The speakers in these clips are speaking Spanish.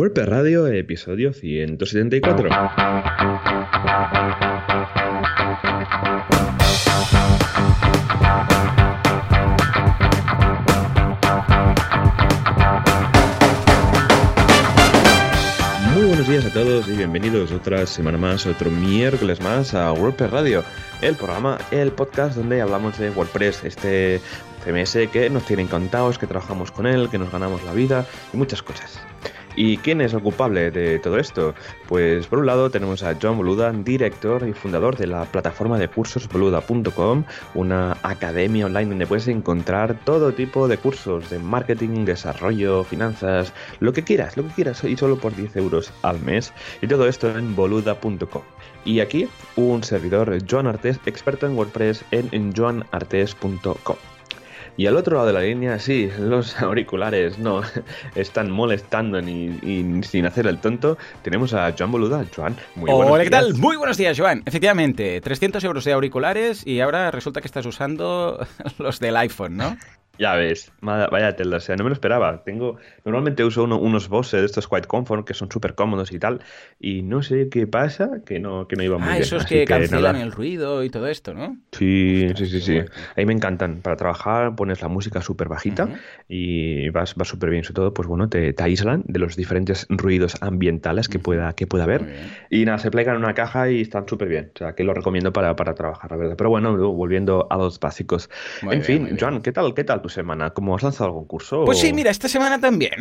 WordPress Radio, episodio 174. Muy buenos días a todos y bienvenidos otra semana más, otro miércoles más a WordPress Radio, el programa, el podcast donde hablamos de WordPress, este CMS que nos tiene encantados, que trabajamos con él, que nos ganamos la vida y muchas cosas. ¿Y quién es el culpable de todo esto? Pues por un lado tenemos a John Boluda, director y fundador de la plataforma de cursos boluda.com, una academia online donde puedes encontrar todo tipo de cursos de marketing, desarrollo, finanzas, lo que quieras, lo que quieras, y solo por 10 euros al mes. Y todo esto en boluda.com. Y aquí un servidor, Joan Artes, experto en WordPress en, joanartes.com. Y al otro lado de la línea, sí, los auriculares no están molestando ni, ni sin hacer el tonto. Tenemos a Joan Boluda. Joan, muy buenos Hola, ¿qué días. tal? Muy buenos días, Joan. Efectivamente, 300 euros de auriculares y ahora resulta que estás usando los del iPhone, ¿no? Ya ves, vaya tela, o sea, no me lo esperaba. Tengo, normalmente uso uno- unos Bose de estos Quiet Comfort que son súper cómodos y tal, y no sé qué pasa, que no, que no iba muy Ah, bien. esos así que cancelan nada. el ruido y todo esto, ¿no? Sí, sí, sí, sí. guay. Ahí me encantan. Para trabajar pones la música súper bajita Ujú. y vas, vas súper bien. Sobre todo, pues bueno, te, te aíslan de los diferentes ruidos ambientales que pueda, que pueda haber. Y nada, se plegan en una caja y están súper bien. O sea, que lo recomiendo para, para trabajar, la verdad. Pero bueno, volviendo a los básicos. Muy en bien, fin. Joan, ¿qué tal, qué tal semana? ¿Cómo has lanzado algún curso? Pues sí, mira, esta semana también.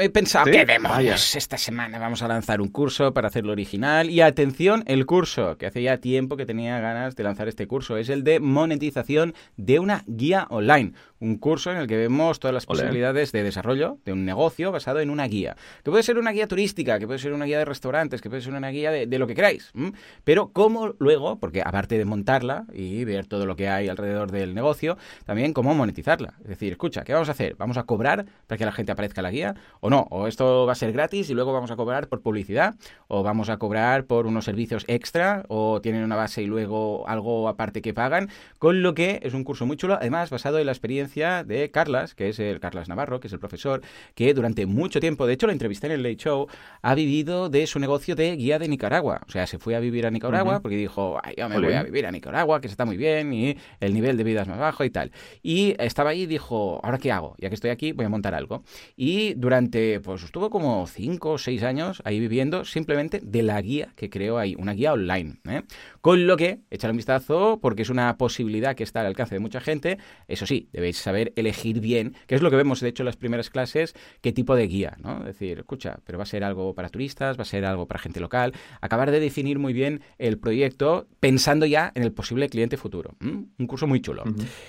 He pensado, ¿Sí? ¿qué demonios? Esta semana vamos a lanzar un curso para hacerlo original. Y atención, el curso, que hace ya tiempo que tenía ganas de lanzar este curso, es el de monetización de una guía online. Un curso en el que vemos todas las posibilidades de desarrollo de un negocio basado en una guía. Que puede ser una guía turística, que puede ser una guía de restaurantes, que puede ser una guía de, de lo que queráis. ¿m? Pero cómo luego, porque aparte de montarla y ver todo lo que hay alrededor del negocio, también cómo monetizarla. Es decir, escucha, ¿qué vamos a hacer? ¿Vamos a cobrar para que la gente aparezca en la guía? ¿O no? ¿O esto va a ser gratis y luego vamos a cobrar por publicidad? ¿O vamos a cobrar por unos servicios extra? ¿O tienen una base y luego algo aparte que pagan? Con lo que es un curso muy chulo, además basado en la experiencia de Carlas, que es el Carlas Navarro, que es el profesor, que durante mucho tiempo, de hecho lo entrevisté en el Late Show, ha vivido de su negocio de guía de Nicaragua. O sea, se fue a vivir a Nicaragua porque dijo, Ay, yo me voy a vivir a Nicaragua, que está muy bien y el nivel de vida es más bajo y tal. Y estaba ahí y dijo, ¿ahora qué hago? Ya que estoy aquí, voy a montar algo. Y durante, pues estuvo como 5 o 6 años ahí viviendo simplemente de la guía que creó ahí, una guía online. ¿eh? Con lo que, echar un vistazo porque es una posibilidad que está al alcance de mucha gente. Eso sí, debéis saber elegir bien, que es lo que vemos de hecho en las primeras clases, qué tipo de guía, ¿no? Es decir, escucha, pero va a ser algo para turistas, va a ser algo para gente local. Acabar de definir muy bien el proyecto pensando ya en el posible cliente futuro. ¿m? Un curso muy chulo.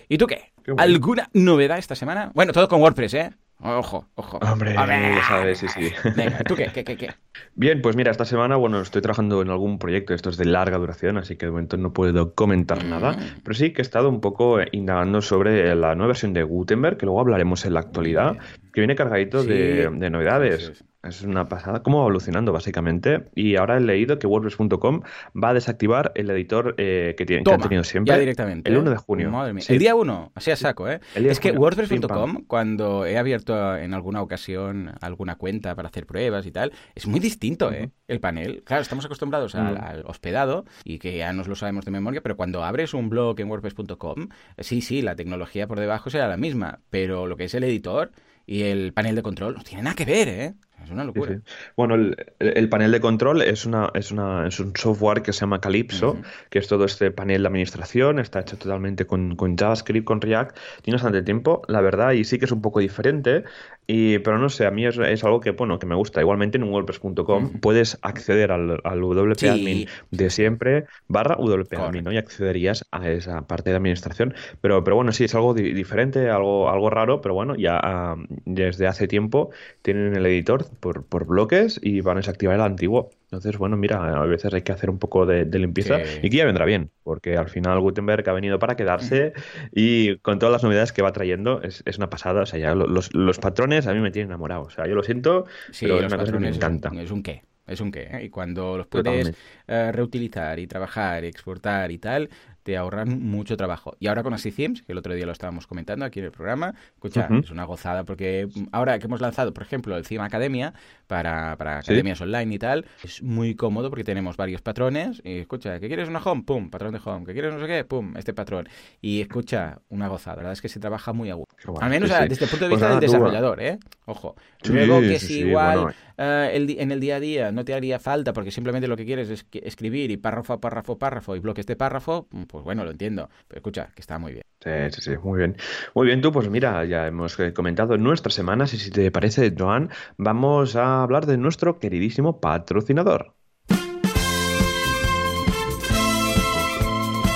¿Y tú qué? ¿Alguna novedad esta semana? Bueno, todo con WordPress, ¿eh? Ojo, ojo. Hombre, A ver. ya sabes, sí, sí. Venga, ¿tú qué? ¿Qué, qué, qué? Bien, pues mira, esta semana, bueno, estoy trabajando en algún proyecto, esto es de larga duración, así que de momento no puedo comentar nada, Mm. pero sí que he estado un poco indagando sobre la nueva versión de Gutenberg, que luego hablaremos en la actualidad, que viene cargadito Sí. de, de novedades. Sí. Es una pasada, cómo va evolucionando básicamente. Y ahora he leído que WordPress.com va a desactivar el editor eh, que, tiene, que han Toma, tenido siempre. Ya directamente. El ¿eh? 1 de junio. Madre mía. Sí. El día 1, así a saco, ¿eh? Es que WordPress.com, cuando he abierto en alguna ocasión alguna cuenta para hacer pruebas y tal, es muy distinto, ¿eh? El panel. Claro, estamos acostumbrados al, al hospedado y que ya nos lo sabemos de memoria, pero cuando abres un blog en WordPress.com, sí, sí, la tecnología por debajo será la misma, pero lo que es el editor y el panel de control no tiene nada que ver, ¿eh? Es una Sí, locura. sí. Bueno, el, el panel de control es, una, es, una, es un software que se llama Calypso, Ujú. que es todo este panel de administración, está hecho totalmente con, con JavaScript, con React. Tiene bastante tiempo, la verdad, y sí que es un poco diferente, y, pero no sé, a mí es, es algo que, bueno, que me gusta. Igualmente en WordPress.com Ujú. puedes acceder al, al WP Admin Sí. de siempre, barra WP Admin. ¿no? Y accederías a esa parte de administración. Pero, pero bueno, sí, es algo di- diferente, algo, algo raro, pero bueno, ya ah, desde hace tiempo tienen el editor por, por bloques y van a desactivar el antiguo. Entonces, bueno, mira, a veces hay que hacer un poco de, de limpieza Sí. y que ya vendrá bien, porque al final Gutenberg ha venido para quedarse y con todas las novedades que va trayendo es, es una pasada. O sea, ya lo- los, los patrones a mí me tienen enamorado. O sea, yo lo siento, Sí, pero es una cosa que me patrones es un- encanta. Es un qué. Es un qué. ¿eh? Y cuando los puedes eh, reutilizar y trabajar y exportar y tal, te ahorran mucho trabajo. Y ahora con Así Themes, que el otro día lo estábamos comentando aquí en el programa, escucha, es una gozada porque ahora que hemos lanzado, por ejemplo, el Theme Academia para, para academias online y tal, es muy cómodo porque tenemos varios patrones y escucha, ¿qué quieres una home? Pum, patrón de home. ¿Qué quieres no sé qué? Pum, este patrón. Y escucha, una gozada. La verdad es que se trabaja muy a gusto. Al menos desde el punto de pues vista del desarrollador, ¿eh? Ojo. Luego que si igual eh, en el día a día no te haría falta porque simplemente lo que quieres es escribir y párrafo párrafo, párrafo y bloques de párrafo, mm, pues bueno, lo entiendo. Pero escucha, que está muy bien. Sí, sí, sí, muy bien. Muy bien, tú, pues mira, ya hemos eh, comentado nuestras semanas y si te parece, Joan, vamos a hablar de nuestro queridísimo patrocinador.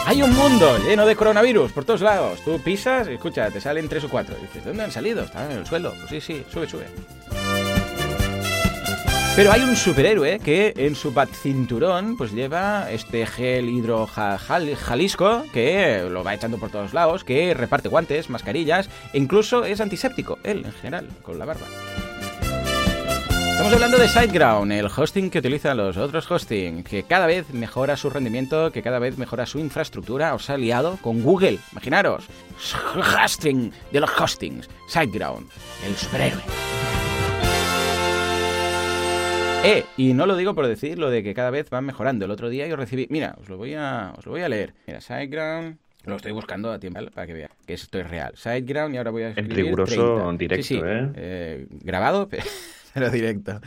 Hay un mundo lleno de coronavirus por todos lados. Tú pisas escucha, te salen tres o cuatro. dices, ¿de dónde han salido? Están en el suelo. Pues sí, sí, sube, sube. Pero hay un superhéroe que en su cinturón pues lleva este gel hidrojalisco que lo va echando por todos lados, que reparte guantes, mascarillas e incluso es antiséptico, él en general, con la barba. Estamos hablando de SiteGround, el hosting que utilizan los otros hosting, que cada vez mejora su rendimiento, que cada vez mejora su infraestructura. Os ha aliado con Google. Imaginaros, hosting de los hostings, SiteGround, el superhéroe. Eh, y no lo digo por decir lo de que cada vez van mejorando. El otro día yo recibí, mira, os lo voy a, os lo voy a leer. Mira, SiteGround, lo estoy buscando a tiempo para que vea que esto es real. SiteGround y ahora voy a escribir En riguroso en directo, sí, sí. ¿eh? ¿eh? Grabado, pero directo.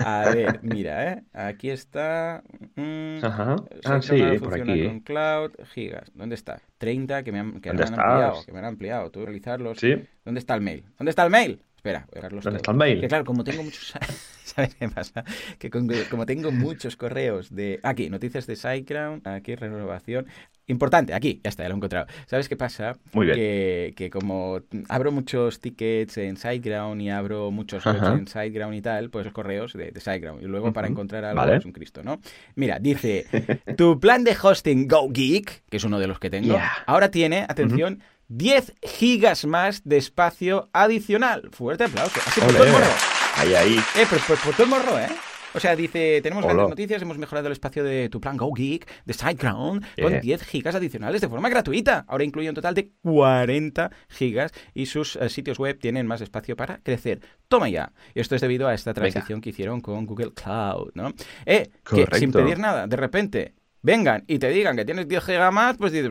A ver, mira, ¿eh? Aquí está. Mm, Ajá. Ah, sí, por aquí. con Cloud, gigas. ¿Dónde está? 30 que me han, que me han ampliado. Que me han ampliado. Tú realizarlos. Sí. ¿Dónde está el mail? ¿Dónde está el mail? Espera, voy a verlos ¿Dónde está el mail? Que claro, como tengo muchos... ¿Sabes qué pasa? Que como tengo muchos correos de... Aquí, noticias de SiteGround, aquí renovación... Importante, aquí, ya está, ya lo he encontrado. ¿Sabes qué pasa? Muy bien. Que, que como abro muchos tickets en SiteGround y abro muchos webs en SiteGround y tal, pues los correos de, de SiteGround. Y luego para encontrar algo es un Cristo, ¿no? Mira, dice, tu plan de hosting GoGeek, que es uno de los que tengo, ahora tiene, atención, 10 gigas más de espacio adicional. Fuerte aplauso. Así por todo el morro. Ahí, ahí. Eh, pues, por todo el morro, ¿eh? O sea, dice, tenemos grandes noticias, hemos mejorado el espacio de tu plan GoGeek, de SiteGround, con 10 gigas adicionales de forma gratuita. Ahora incluye un total de 40 gigas y sus eh, sitios web tienen más espacio para crecer. Toma ya. Y esto es debido a esta transición que hicieron con Google Cloud, ¿no? Eh, que sin pedir nada, de repente vengan y te digan que tienes 10 gigas más, pues dices,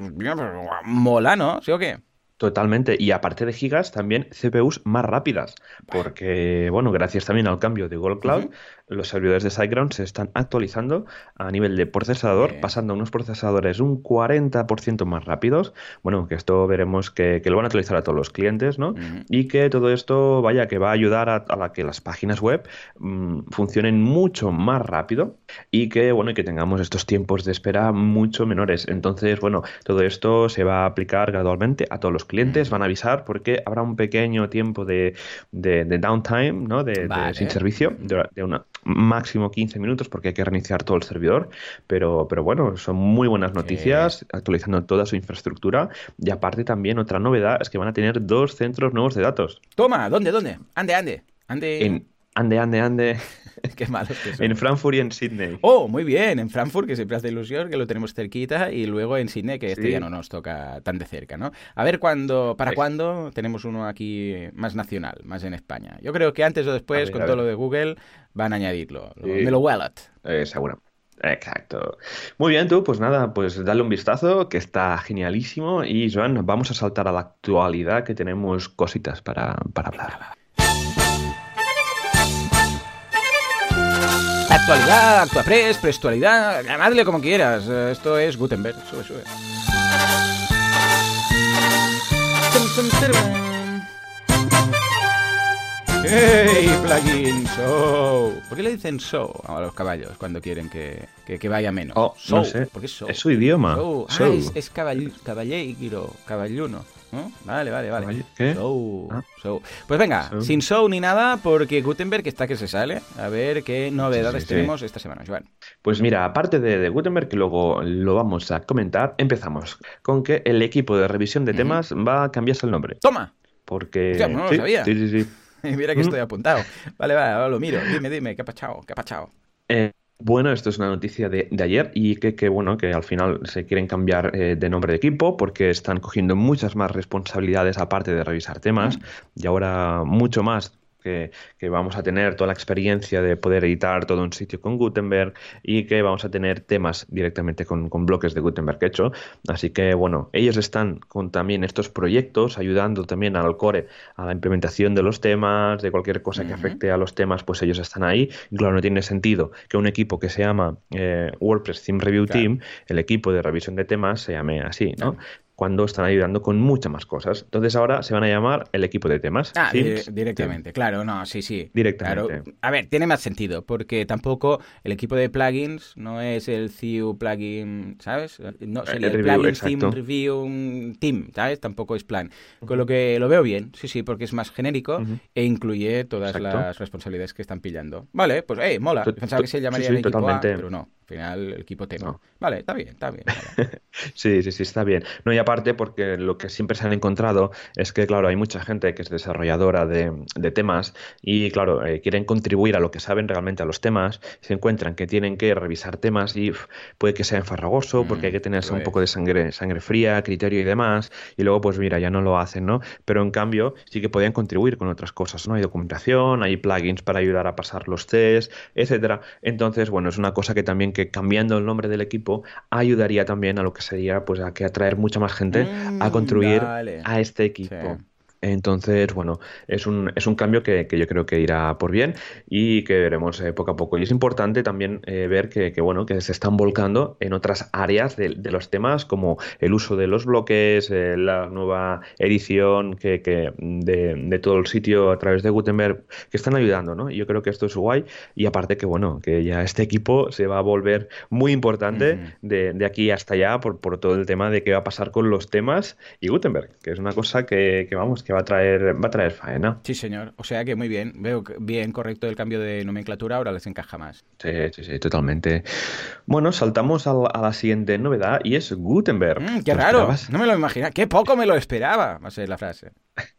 mola, ¿no? ¿Sí o qué? Totalmente. Y aparte de gigas, también CPUs más rápidas. Porque, bueno, gracias también al cambio de Google Cloud, los servidores de SiteGround se están actualizando a nivel de procesador, pasando a unos procesadores un 40% más rápidos. Bueno, que esto veremos que, lo van a actualizar a todos los clientes, ¿no? Y que todo esto, vaya, que va a ayudar a, a que las páginas web mm, funcionen mucho más rápido y que, bueno, y que tengamos estos tiempos de espera mucho menores. Entonces, bueno, todo esto se va a aplicar gradualmente a todos los clientes, van a avisar porque habrá un pequeño tiempo de, de, downtime, ¿no? De, sin servicio, de una máximo 15 minutos porque hay que reiniciar todo el servidor, pero, pero bueno, son muy buenas noticias, actualizando toda su infraestructura y aparte también otra novedad es que van a tener dos centros nuevos de datos. Toma, ¿dónde, dónde? Ande, ande, ande. En, ande, ande, ande. Qué malo En Frankfurt y en Sydney. Oh, muy bien. En Frankfurt, que siempre hace ilusión, que lo tenemos cerquita, y luego en Sydney, que este ya no nos toca tan de cerca, ¿no? A ver cuándo, para cuándo tenemos uno aquí más nacional, más en España. Yo creo que antes o después, con todo lo de Google, van a añadirlo. Me lo Wallet. Eh, seguro. Exacto. Muy bien, tú, pues nada, pues dale un vistazo, que está genialísimo. Y Joan, vamos a saltar a la actualidad, que tenemos cositas para, para hablar. Actualidad, actuapress, prestualidad, llamadle como quieras. Esto es Gutenberg. Sube, sube. ¡Hey, plugin! Show. ¿Por qué le dicen show a los caballos cuando quieren que, que, vaya menos? Oh, no sé. ¿Por qué show? Es su idioma. Show. Ah, es, es caballero, caballuno. Vale, vale, vale. ¿Qué? Show, ah. Pues venga, sin show ni nada, porque Gutenberg está que se sale. A ver qué novedades tenemos esta semana, Joan. Pues mira, aparte de, Gutenberg, que luego lo vamos a comentar, empezamos con que el equipo de revisión de temas va a cambiarse el nombre. ¡Toma! Porque. Ya, no lo sabía. Sí, sí, sí. Mira que estoy apuntado. Vale, vale, ahora lo miro. Dime, dime, ¿qué ha pachado? ¿Qué ha pachado? Eh, Bueno, esto es una noticia de, ayer y que, bueno, que al final se quieren cambiar eh, de nombre de equipo porque están cogiendo muchas más responsabilidades aparte de revisar temas y ahora mucho más que, vamos a tener toda la experiencia de poder editar todo un sitio con Gutenberg y que vamos a tener temas directamente con, bloques de Gutenberg hecho. Así que bueno, ellos están con también estos proyectos ayudando también al core a la implementación de los temas, de cualquier cosa que afecte a los temas, pues ellos están ahí. Y claro, no tiene sentido que un equipo que se llama eh, WordPress Theme Review Team, el equipo de revisión de temas, se llame así, ¿no? Cuando están ayudando con muchas más cosas. Entonces ahora se van a llamar el equipo de temas. Ah, directamente, claro, no, sí, sí. Directamente. A ver, tiene más sentido, porque tampoco el equipo de plugins no es el CU plugin, ¿sabes? No sería el, plugin theme review team, ¿sabes? Tampoco es plan. Con lo que lo veo bien, sí, sí, porque es más genérico e incluye todas las responsabilidades que están pillando. Vale, pues, eh, mola. Pensaba que se llamaría el equipo A, pero no. Al final el equipo tema. Vale, está bien, está bien. sí, sí, sí, está bien. No, y aparte porque lo que siempre se han encontrado es que, claro, hay mucha gente que es desarrolladora de, temas y, claro, eh, quieren contribuir a lo que saben realmente a los temas, se encuentran que tienen que revisar temas y puede que sea enfarragoso porque hay que tener un poco de sangre, sangre fría, criterio y demás, y luego, pues mira, ya no lo hacen, ¿no? Pero en cambio, sí que podían contribuir con otras cosas, ¿no? Hay documentación, hay plugins para ayudar a pasar los tests, etcétera. Entonces, bueno, es una cosa que también que cambiando el nombre del equipo ayudaría también a lo que sería pues a que atraer mucha más gente a mm, contribuir a este equipo. Entonces, bueno, es un, es un cambio que, yo creo que irá por bien y que veremos eh, poco a poco. Y es importante también eh, ver que, bueno, que se están volcando en otras áreas de, los temas, como el uso de los bloques, eh, la nueva edición que, de, todo el sitio a través de Gutenberg, que están ayudando, ¿no? Y yo creo que esto es guay. Y aparte que, bueno, que ya este equipo se va a volver muy importante de, aquí hasta allá por, por todo el tema de qué va a pasar con los temas y Gutenberg, que es una cosa que, que vamos, que va a traer, va a traer faena. Sí, señor. O sea que muy bien. Veo bien correcto el cambio de nomenclatura, ahora les encaja más. Sí, sí, sí, totalmente. Bueno, saltamos a la, siguiente novedad y es Gutenberg. Mm, qué raro. No me lo imaginaba. Qué poco me lo esperaba, va a ser la frase.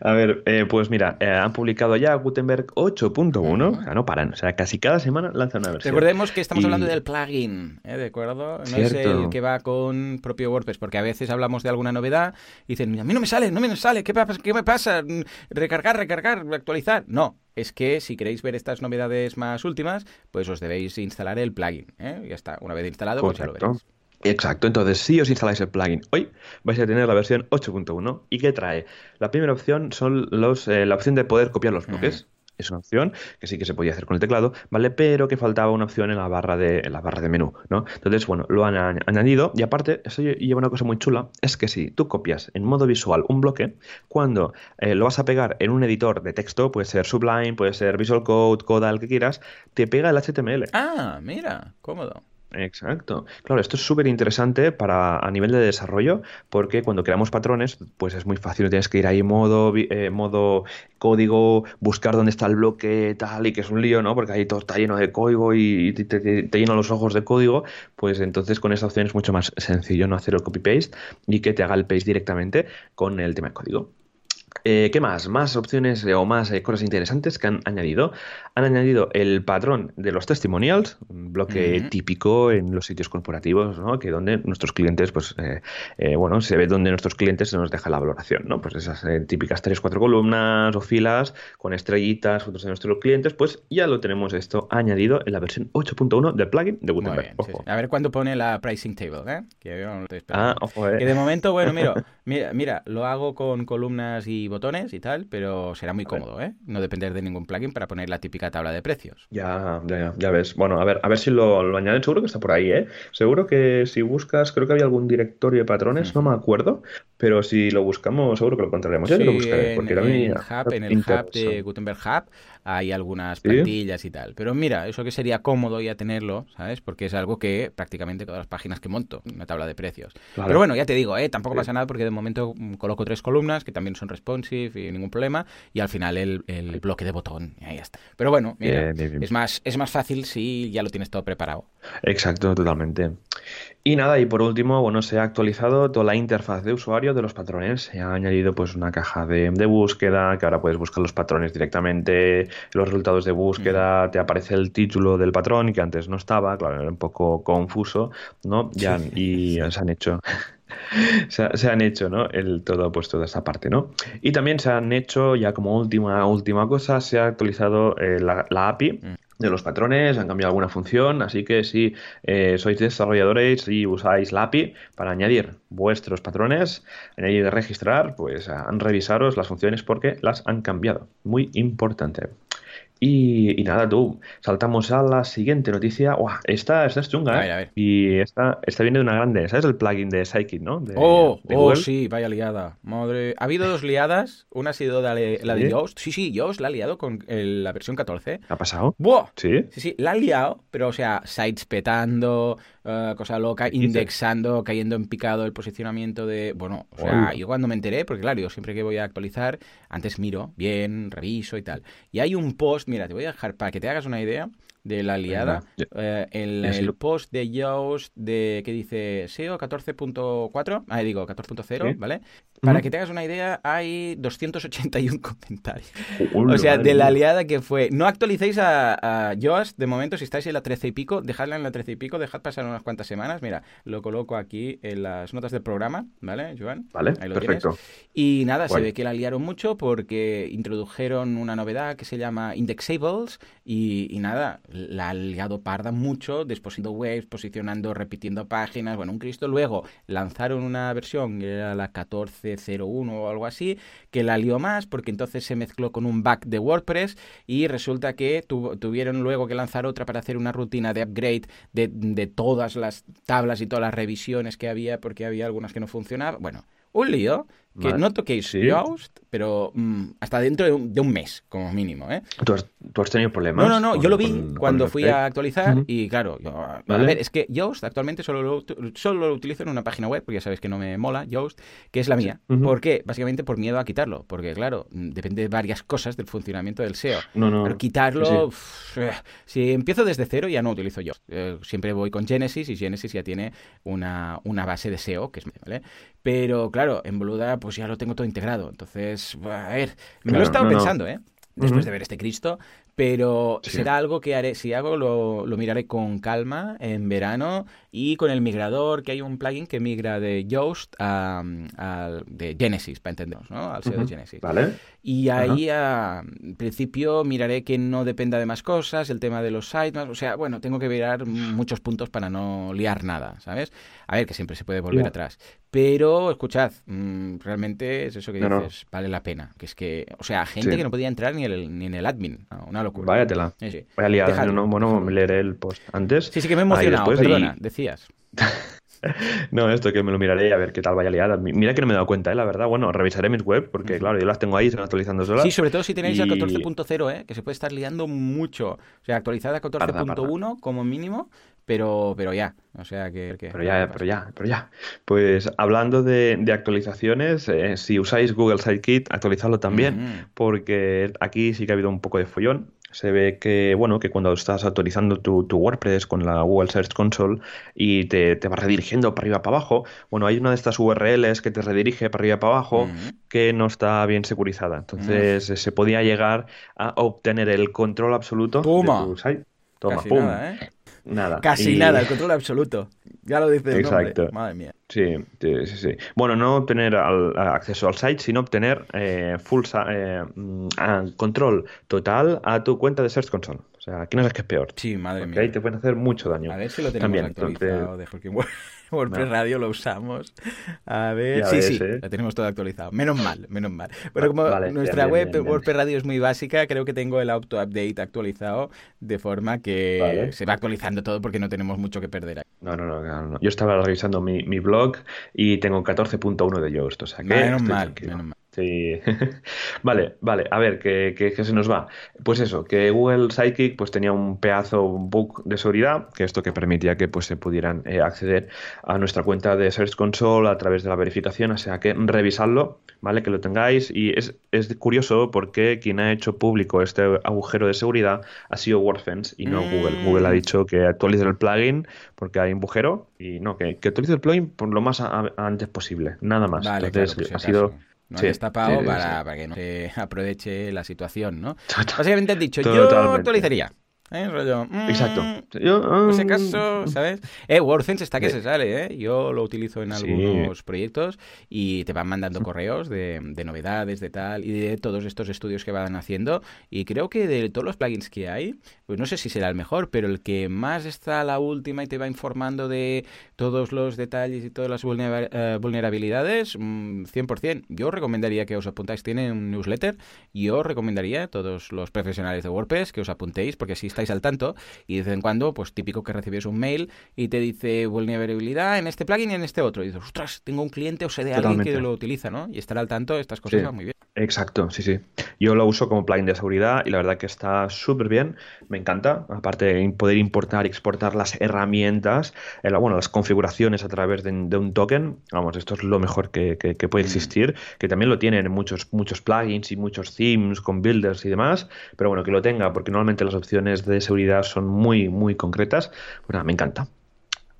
A ver, eh, pues mira, eh, han publicado ya Gutenberg 8.1, o sea, no paran, o sea, casi cada semana lanzan una versión. Recordemos que estamos hablando del plugin, ¿eh? ¿de acuerdo? No es el que va con propio WordPress, porque a veces hablamos de alguna novedad y dicen, a mí no me sale, no me sale, ¿qué, qué me pasa? Recargar, recargar, actualizar. No, es que si queréis ver estas novedades más últimas, pues os debéis instalar el plugin, ¿eh? Ya está, una vez instalado, pues ya lo veréis. Exacto, entonces si os instaláis el plugin hoy vais a tener la versión 8.1 y ¿qué trae? La primera opción son los, eh, la opción de poder copiar los bloques. Es una opción que sí que se podía hacer con el teclado, ¿vale? Pero que faltaba una opción en la barra de, en la barra de menú, ¿no? Entonces, bueno, lo han añadido y aparte, eso lleva una cosa muy chula, es que si tú copias en modo visual un bloque, cuando eh, lo vas a pegar en un editor de texto, puede ser Sublime, puede ser Visual Code, Coda, el que quieras, te pega el HTML. Ah, mira, cómodo. Exacto. Claro, esto es súper interesante para a nivel de desarrollo porque cuando creamos patrones, pues es muy fácil, tienes que ir ahí modo, eh, modo código, buscar dónde está el bloque tal y que es un lío, ¿no? Porque ahí todo está lleno de código y te, te, llenan los ojos de código, pues entonces con esa opción es mucho más sencillo no hacer el copy-paste y que te haga el paste directamente con el tema de código. Eh, ¿Qué más? Más opciones eh, o más eh, cosas interesantes que han añadido. Han añadido el patrón de los testimonials, un bloque típico en los sitios corporativos, ¿no? Que donde nuestros clientes, pues, bueno, se ve donde nuestros clientes se nos deja la valoración, ¿no? Pues esas típicas tres, cuatro columnas o filas con estrellitas, fotos de nuestros clientes, pues ya lo tenemos esto añadido en la versión 8.1 del plugin de Gutenberg. A ver cuándo pone la pricing table, ¿eh? Que yo no Ah, ojo, Que de momento, bueno, mira, mira, mira, lo hago con columnas y botones y tal, pero será muy cómodo, ¿eh? No depender de ningún plugin para poner la típica tabla de precios. Ya, ya, ya ves. Bueno, a ver, a ver si lo, añaden. Seguro que está por ahí, ¿eh? Seguro que si buscas, creo que había algún directorio de patrones, no me acuerdo, pero si lo buscamos, seguro que lo encontraremos. Yo lo buscaré, porque en, el hub, en el hub de Gutenberg Hub hay algunas plantillas y tal. Pero mira, eso que sería cómodo ya tenerlo, ¿sabes? Porque es algo que prácticamente todas las páginas que monto, una tabla de precios. Pero bueno, ya te digo, ¿eh? Tampoco pasa nada porque de momento coloco tres columnas que también son y ningún problema. Y al final el, el bloque de botón, y ahí está. Pero bueno, mira, Es, más, es más fácil si ya lo tienes todo preparado. Exacto, totalmente. Y nada, y por último, bueno, se ha actualizado toda la interfaz de usuario de los patrones. Se ha añadido pues una caja de, de búsqueda, que ahora puedes buscar los patrones directamente, los resultados de búsqueda, te aparece el título del patrón, que antes no estaba, claro, era un poco confuso, ¿no? Ya, y se han hecho. se, han hecho, ¿no? El todo, pues toda esa parte, ¿no? Y también se han hecho, ya como última, última cosa, se ha actualizado eh, la, la, API de los patrones, han cambiado alguna función, así que si eh, sois desarrolladores y usáis la API para añadir vuestros patrones, añadir registrar, pues han revisaros las funciones porque las han cambiado. Muy importante. Y, nada, tú, saltamos a la siguiente noticia. esta, esta es chunga, ¿eh? Y esta, esta viene de una grande. ¿Sabes el plugin de Psychic, no? oh, oh sí, vaya liada. Madre. Ha habido dos liadas. Una ha sido la de, la de Yoast. Sí, sí, Yoast la ha liado con la versión 14. ¿Ha pasado? ¡Buah! Sí. Sí, sí, la ha liado, pero o sea, sites petando, uh, cosa loca, indexando, cayendo en picado el posicionamiento de. Bueno, o sea, yo cuando me enteré, porque claro, yo siempre que voy a actualizar, antes miro bien, reviso y tal. Y hay un post mira, te voy a dejar para que te hagas una idea de la liada. Eh, el, post de Yoast de que dice SEO 14.4, ah, digo 14.0, ¿vale? Para que te hagas una idea, hay 281 comentarios. o sea, de la liada que fue. No actualicéis a, a, Yoast de momento, si estáis en la 13 y pico, dejadla en la 13 y pico, dejad pasar unas cuantas semanas. Mira, lo coloco aquí en las notas del programa, ¿vale, Joan? Vale, perfecto. Y nada, se ve que la liaron mucho porque introdujeron una novedad que se llama Indexables y, y nada, la ha liado parda mucho, desposando webs, posicionando, repitiendo páginas, bueno, un Cristo. Luego lanzaron una versión, que era la 14.01 o algo así, que la lió más porque entonces se mezcló con un bug de WordPress y resulta que tuvieron luego que lanzar otra para hacer una rutina de upgrade de, de todas las tablas y todas las revisiones que había porque había algunas que no funcionaban. Bueno, un lío que no toquéis ¿Sí? Yoast, pero mm, hasta dentro de un, de un, mes, como mínimo. ¿eh? ¿Tú, has, ¿Tú, has, tenido problemas? No, no, no, yo lo vi con, cuando con fui a actualizar uh -huh. y claro, yo, ¿Vale? a ver, es que Yoast actualmente solo lo, solo lo utilizo en una página web, porque ya sabes que no me mola Yoast, que es la mía. Uh -huh. ¿Por qué? Básicamente por miedo a quitarlo, porque claro, depende de varias cosas del funcionamiento del SEO. No, no. Pero quitarlo, sí. Si empiezo desde cero ya no utilizo Yoast. Eh, siempre voy con Genesis y Genesis ya tiene una, una base de SEO, que es, ¿vale? Pero claro, en Boluda pues ya lo tengo todo integrado. Entonces, a ver, me claro, lo he estado no, pensando, no. ¿eh? Después uh -huh. de ver este Cristo, pero sí. será algo que haré, si hago, lo, lo, miraré con calma en verano y con el migrador, que hay un plugin que migra de Yoast a, a de Genesis, para entendernos, ¿no? Al SEO uh -huh. de Genesis. Vale. Y ahí, a, en principio, miraré que no dependa de más cosas, el tema de los sitemaps, o sea, bueno, tengo que mirar muchos puntos para no liar nada, ¿sabes? A ver, que siempre se puede volver atrás. Pero, escuchad, mmm, realmente es eso que no, dices, no. vale la pena. Que es que, o sea, gente sí. que no podía entrar ni, el, ni en el admin. Una locura. Váyatela. Sí, sí. Vaya liada. No, bueno, leeré el post antes. Sí, sí que me he emocionado, perdona, y... decías. No, esto que me lo miraré a ver qué tal vaya liada. Mira que no me he dado cuenta, ¿eh? la verdad. Bueno, revisaré mis web porque, claro, yo las tengo ahí, se van actualizando solas. Sí, sobre todo si tenéis y... la 14.0, ¿eh? que se puede estar liando mucho. O sea, actualizada a 14.1 como mínimo, pero, pero ya. O sea que, que, Pero ya, pero ya, pero ya. Pues hablando de, de actualizaciones, eh, si usáis Google Sidekick, actualizadlo también, porque aquí sí que ha habido un poco de follón se ve que, bueno, que cuando estás actualizando tu, tu WordPress con la Google Search Console y te, te va redirigiendo para arriba para abajo, bueno, hay una de estas URLs que te redirige para arriba para abajo uh -huh. que no está bien securizada. Entonces uh -huh. se podía llegar a obtener el control absoluto de tu site. Toma, Casi pum. Nada, ¿eh? Nada. Casi y... nada, el control absoluto. Ya lo dice el Exacto. Nombre. Madre mía. Sí, sí, sí, sí. Bueno, no obtener al, acceso al site, sino obtener eh, full eh, control total a tu cuenta de Search Console. O sea, aquí no es que es peor. Sí, madre Porque mía. ahí te pueden hacer mucho daño. A ver si lo tenemos También, actualizado entonces... de WordPress no. Radio lo usamos. A ver, ya sí, ves, sí, ¿eh? lo tenemos todo actualizado. Menos mal, menos mal. Pero como vale, nuestra bien, web bien, bien, WordPress Radio es muy básica, creo que tengo el auto-update actualizado de forma que vale. se va actualizando todo porque no tenemos mucho que perder. Ahí. No, no, no, no, no. Yo estaba revisando mi, mi blog y tengo 14.1 de Yoast, o sea que menos mal, menos mal. Sí. vale, vale. A ver, que, que, se nos va. Pues eso, que Google Sidekick pues tenía un pedazo un bug de seguridad, que esto que permitía que pues se pudieran eh, acceder a nuestra cuenta de Search Console a través de la verificación, o sea que revisarlo, ¿vale? Que lo tengáis. Y es, es curioso porque quien ha hecho público este agujero de seguridad ha sido WordFence y no Google. Google ha mm. dicho que actualice el plugin porque hay un agujero y no, que, que actualice el plugin por lo más antes posible, nada más. Entonces, ha sido no sí, destapado para, para, que no se aproveche la situación, ¿no? Básicamente has dicho, yo actualizaría. ¿Eh? Rollo, Exacto. Mm, Yo, por ese caso, ¿sabes? Eh, WordFence está que se sale, ¿eh? Yo lo utilizo en algunos proyectos y te van mandando correos de, de, novedades, de tal, y de todos estos estudios que van haciendo. Y creo que de todos los plugins que hay, pues no sé si será el mejor, pero el que más está a la última y te va informando de todos los detalles y todas las eh, vulnerabilidades, 100%. Mm, Yo recomendaría que os apuntáis, tiene un newsletter, yo recomendaría a todos los profesionales de WordPress que os apuntéis, porque así estáis al tanto y de vez en cuando, pues típico que recibes un mail y te dice vulnerabilidad en este plugin y en este otro. Y dices, ostras, tengo un cliente o sé de alguien que lo utiliza, ¿no? Y estar al tanto, estas cosas van muy bien. Exacto, sí, sí. Yo lo uso como plugin de seguridad y la verdad que está súper bien, me encanta. Aparte de poder importar y exportar las herramientas, eh, bueno, las configuraciones a través de, un token, vamos, esto es lo mejor que, puede mm. existir, que también lo tienen muchos, muchos plugins y muchos themes con builders y demás, pero bueno, que lo tenga, porque normalmente las opciones de seguridad son muy, muy concretas. Bueno, me encanta.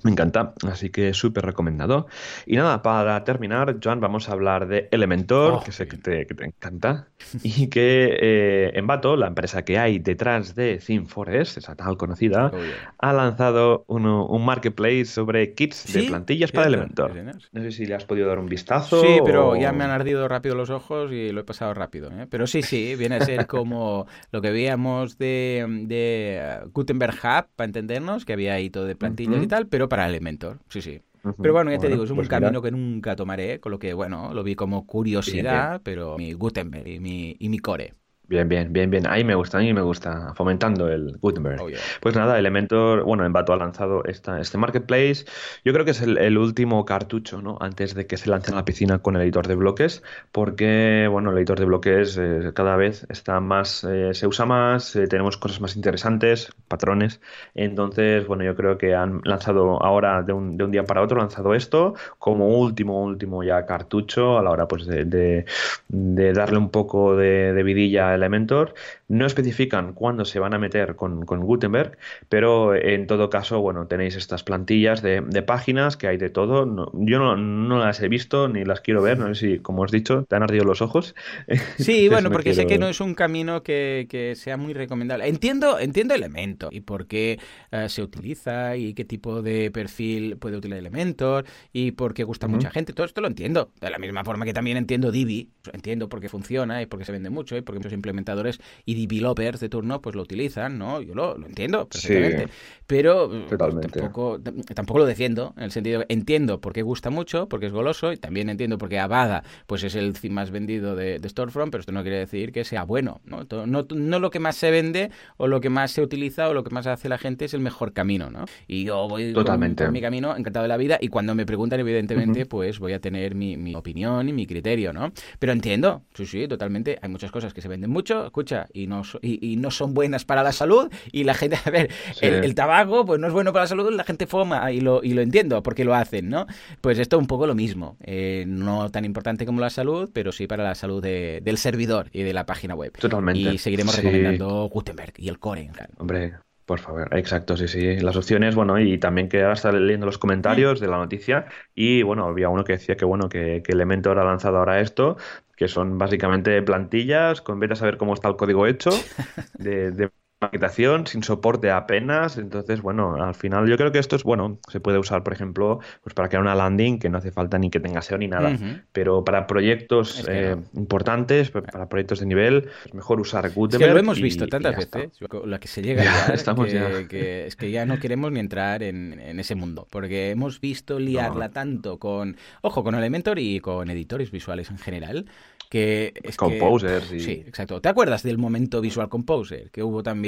Me encanta, así que súper recomendado. Y nada, para terminar, Joan, vamos a hablar de Elementor, oh, que sé que te, encanta, y que eh, Envato, la empresa que hay detrás de ThemeForest, esa tal conocida, oh, ha lanzado un marketplace sobre kits de plantillas para Elementor. No sé si le has podido dar un vistazo. Sí, pero ya me han ardido rápido los ojos y lo he pasado rápido. ¿eh? Pero sí, sí, viene a ser como lo que veíamos de, de Gutenberg Hub, para entendernos, que había ahí todo de plantillas y tal, pero para para Elementor, sí, sí. Pero bueno, ya te digo, es un pues camino que nunca tomaré, con lo que, bueno, lo vi como curiosidad, pero mi Gutenberg y mi, y mi core. Bien, bien, bien, bien. Ahí me gusta, a mí me gusta, fomentando el Gutenberg. Oh, pues nada, Elementor, bueno, Envato ha lanzado esta, este marketplace. Yo creo que es el, último cartucho, ¿no? Antes de que se lance en la piscina con el editor de bloques, porque, bueno, el editor de bloques eh, cada vez está más, eh, se usa más, eh, tenemos cosas más interesantes, patrones. Entonces, bueno, yo creo que han lanzado ahora, de un, de un día para otro, lanzado esto como último, último ya cartucho a la hora, pues, de, de, darle un poco de, de vidilla Elementor. No especifican cuándo se van a meter con, Gutenberg, pero en todo caso, bueno, tenéis estas plantillas de, páginas que hay de todo. yo no, las he visto ni las quiero ver. No sé si, como has dicho, te han ardido los ojos. Sí, bueno, porque sé que no es un camino que, sea muy recomendable. Entiendo, entiendo Elementor y por qué eh, se utiliza y qué tipo de perfil puede utilizar Elementor y por qué gusta mucha gente. Todo esto lo entiendo. De la misma forma que también entiendo Divi. Entiendo por qué funciona y por qué se vende mucho y por qué muchos implementadores y developers de turno pues lo utilizan, ¿no? Yo lo, entiendo perfectamente. pero tampoco, tampoco lo defiendo, en el sentido que entiendo por qué gusta mucho, porque es goloso, y también entiendo por qué Avada pues es el más vendido de, Storefront, pero esto no quiere decir que sea bueno, ¿no? ¿no? No lo que más se vende o lo que más se utiliza o lo que más hace la gente es el mejor camino, ¿no? Y yo voy Totalmente. Por, mi camino encantado de la vida y cuando me preguntan, evidentemente, pues voy a tener mi, mi opinión y mi criterio, ¿no? Pero entiendo, sí, sí, totalmente. Hay muchas cosas que se venden mucho, escucha, y no, y, no son buenas para la salud. Y la gente, a ver, el, tabaco pues no es bueno para la salud, la gente fuma y lo, y lo entiendo porque lo hacen, ¿no? Pues esto es un poco lo mismo. Eh, no tan importante como la salud, pero sí para la salud del servidor y de la página web. Totalmente. Y seguiremos recomendando Gutenberg y el Core. Hombre, por favor, exacto, sí, sí. Las opciones, bueno, y también que ahora está leyendo los comentarios de la noticia y bueno, había uno que decía que bueno, que, que Elementor ha lanzado ahora esto, que son básicamente plantillas con vete a saber cómo está el código hecho de, de maquetación sin soporte apenas. Entonces, bueno, al final yo creo que esto es bueno. Se puede usar, por ejemplo, pues para crear una landing que no hace falta ni que tenga SEO ni nada. Pero para proyectos eh, importantes, para proyectos de nivel, es mejor usar Gutenberg. Es que lo hemos visto tantas veces. La que se llega a estamos que, es que ya no queremos ni entrar en, ese mundo. Porque hemos visto liarla tanto con, ojo, con Elementor y con editores visuales en general que es Composer, sí. sí. exacto. ¿Te acuerdas del momento Visual Composer? Que hubo también...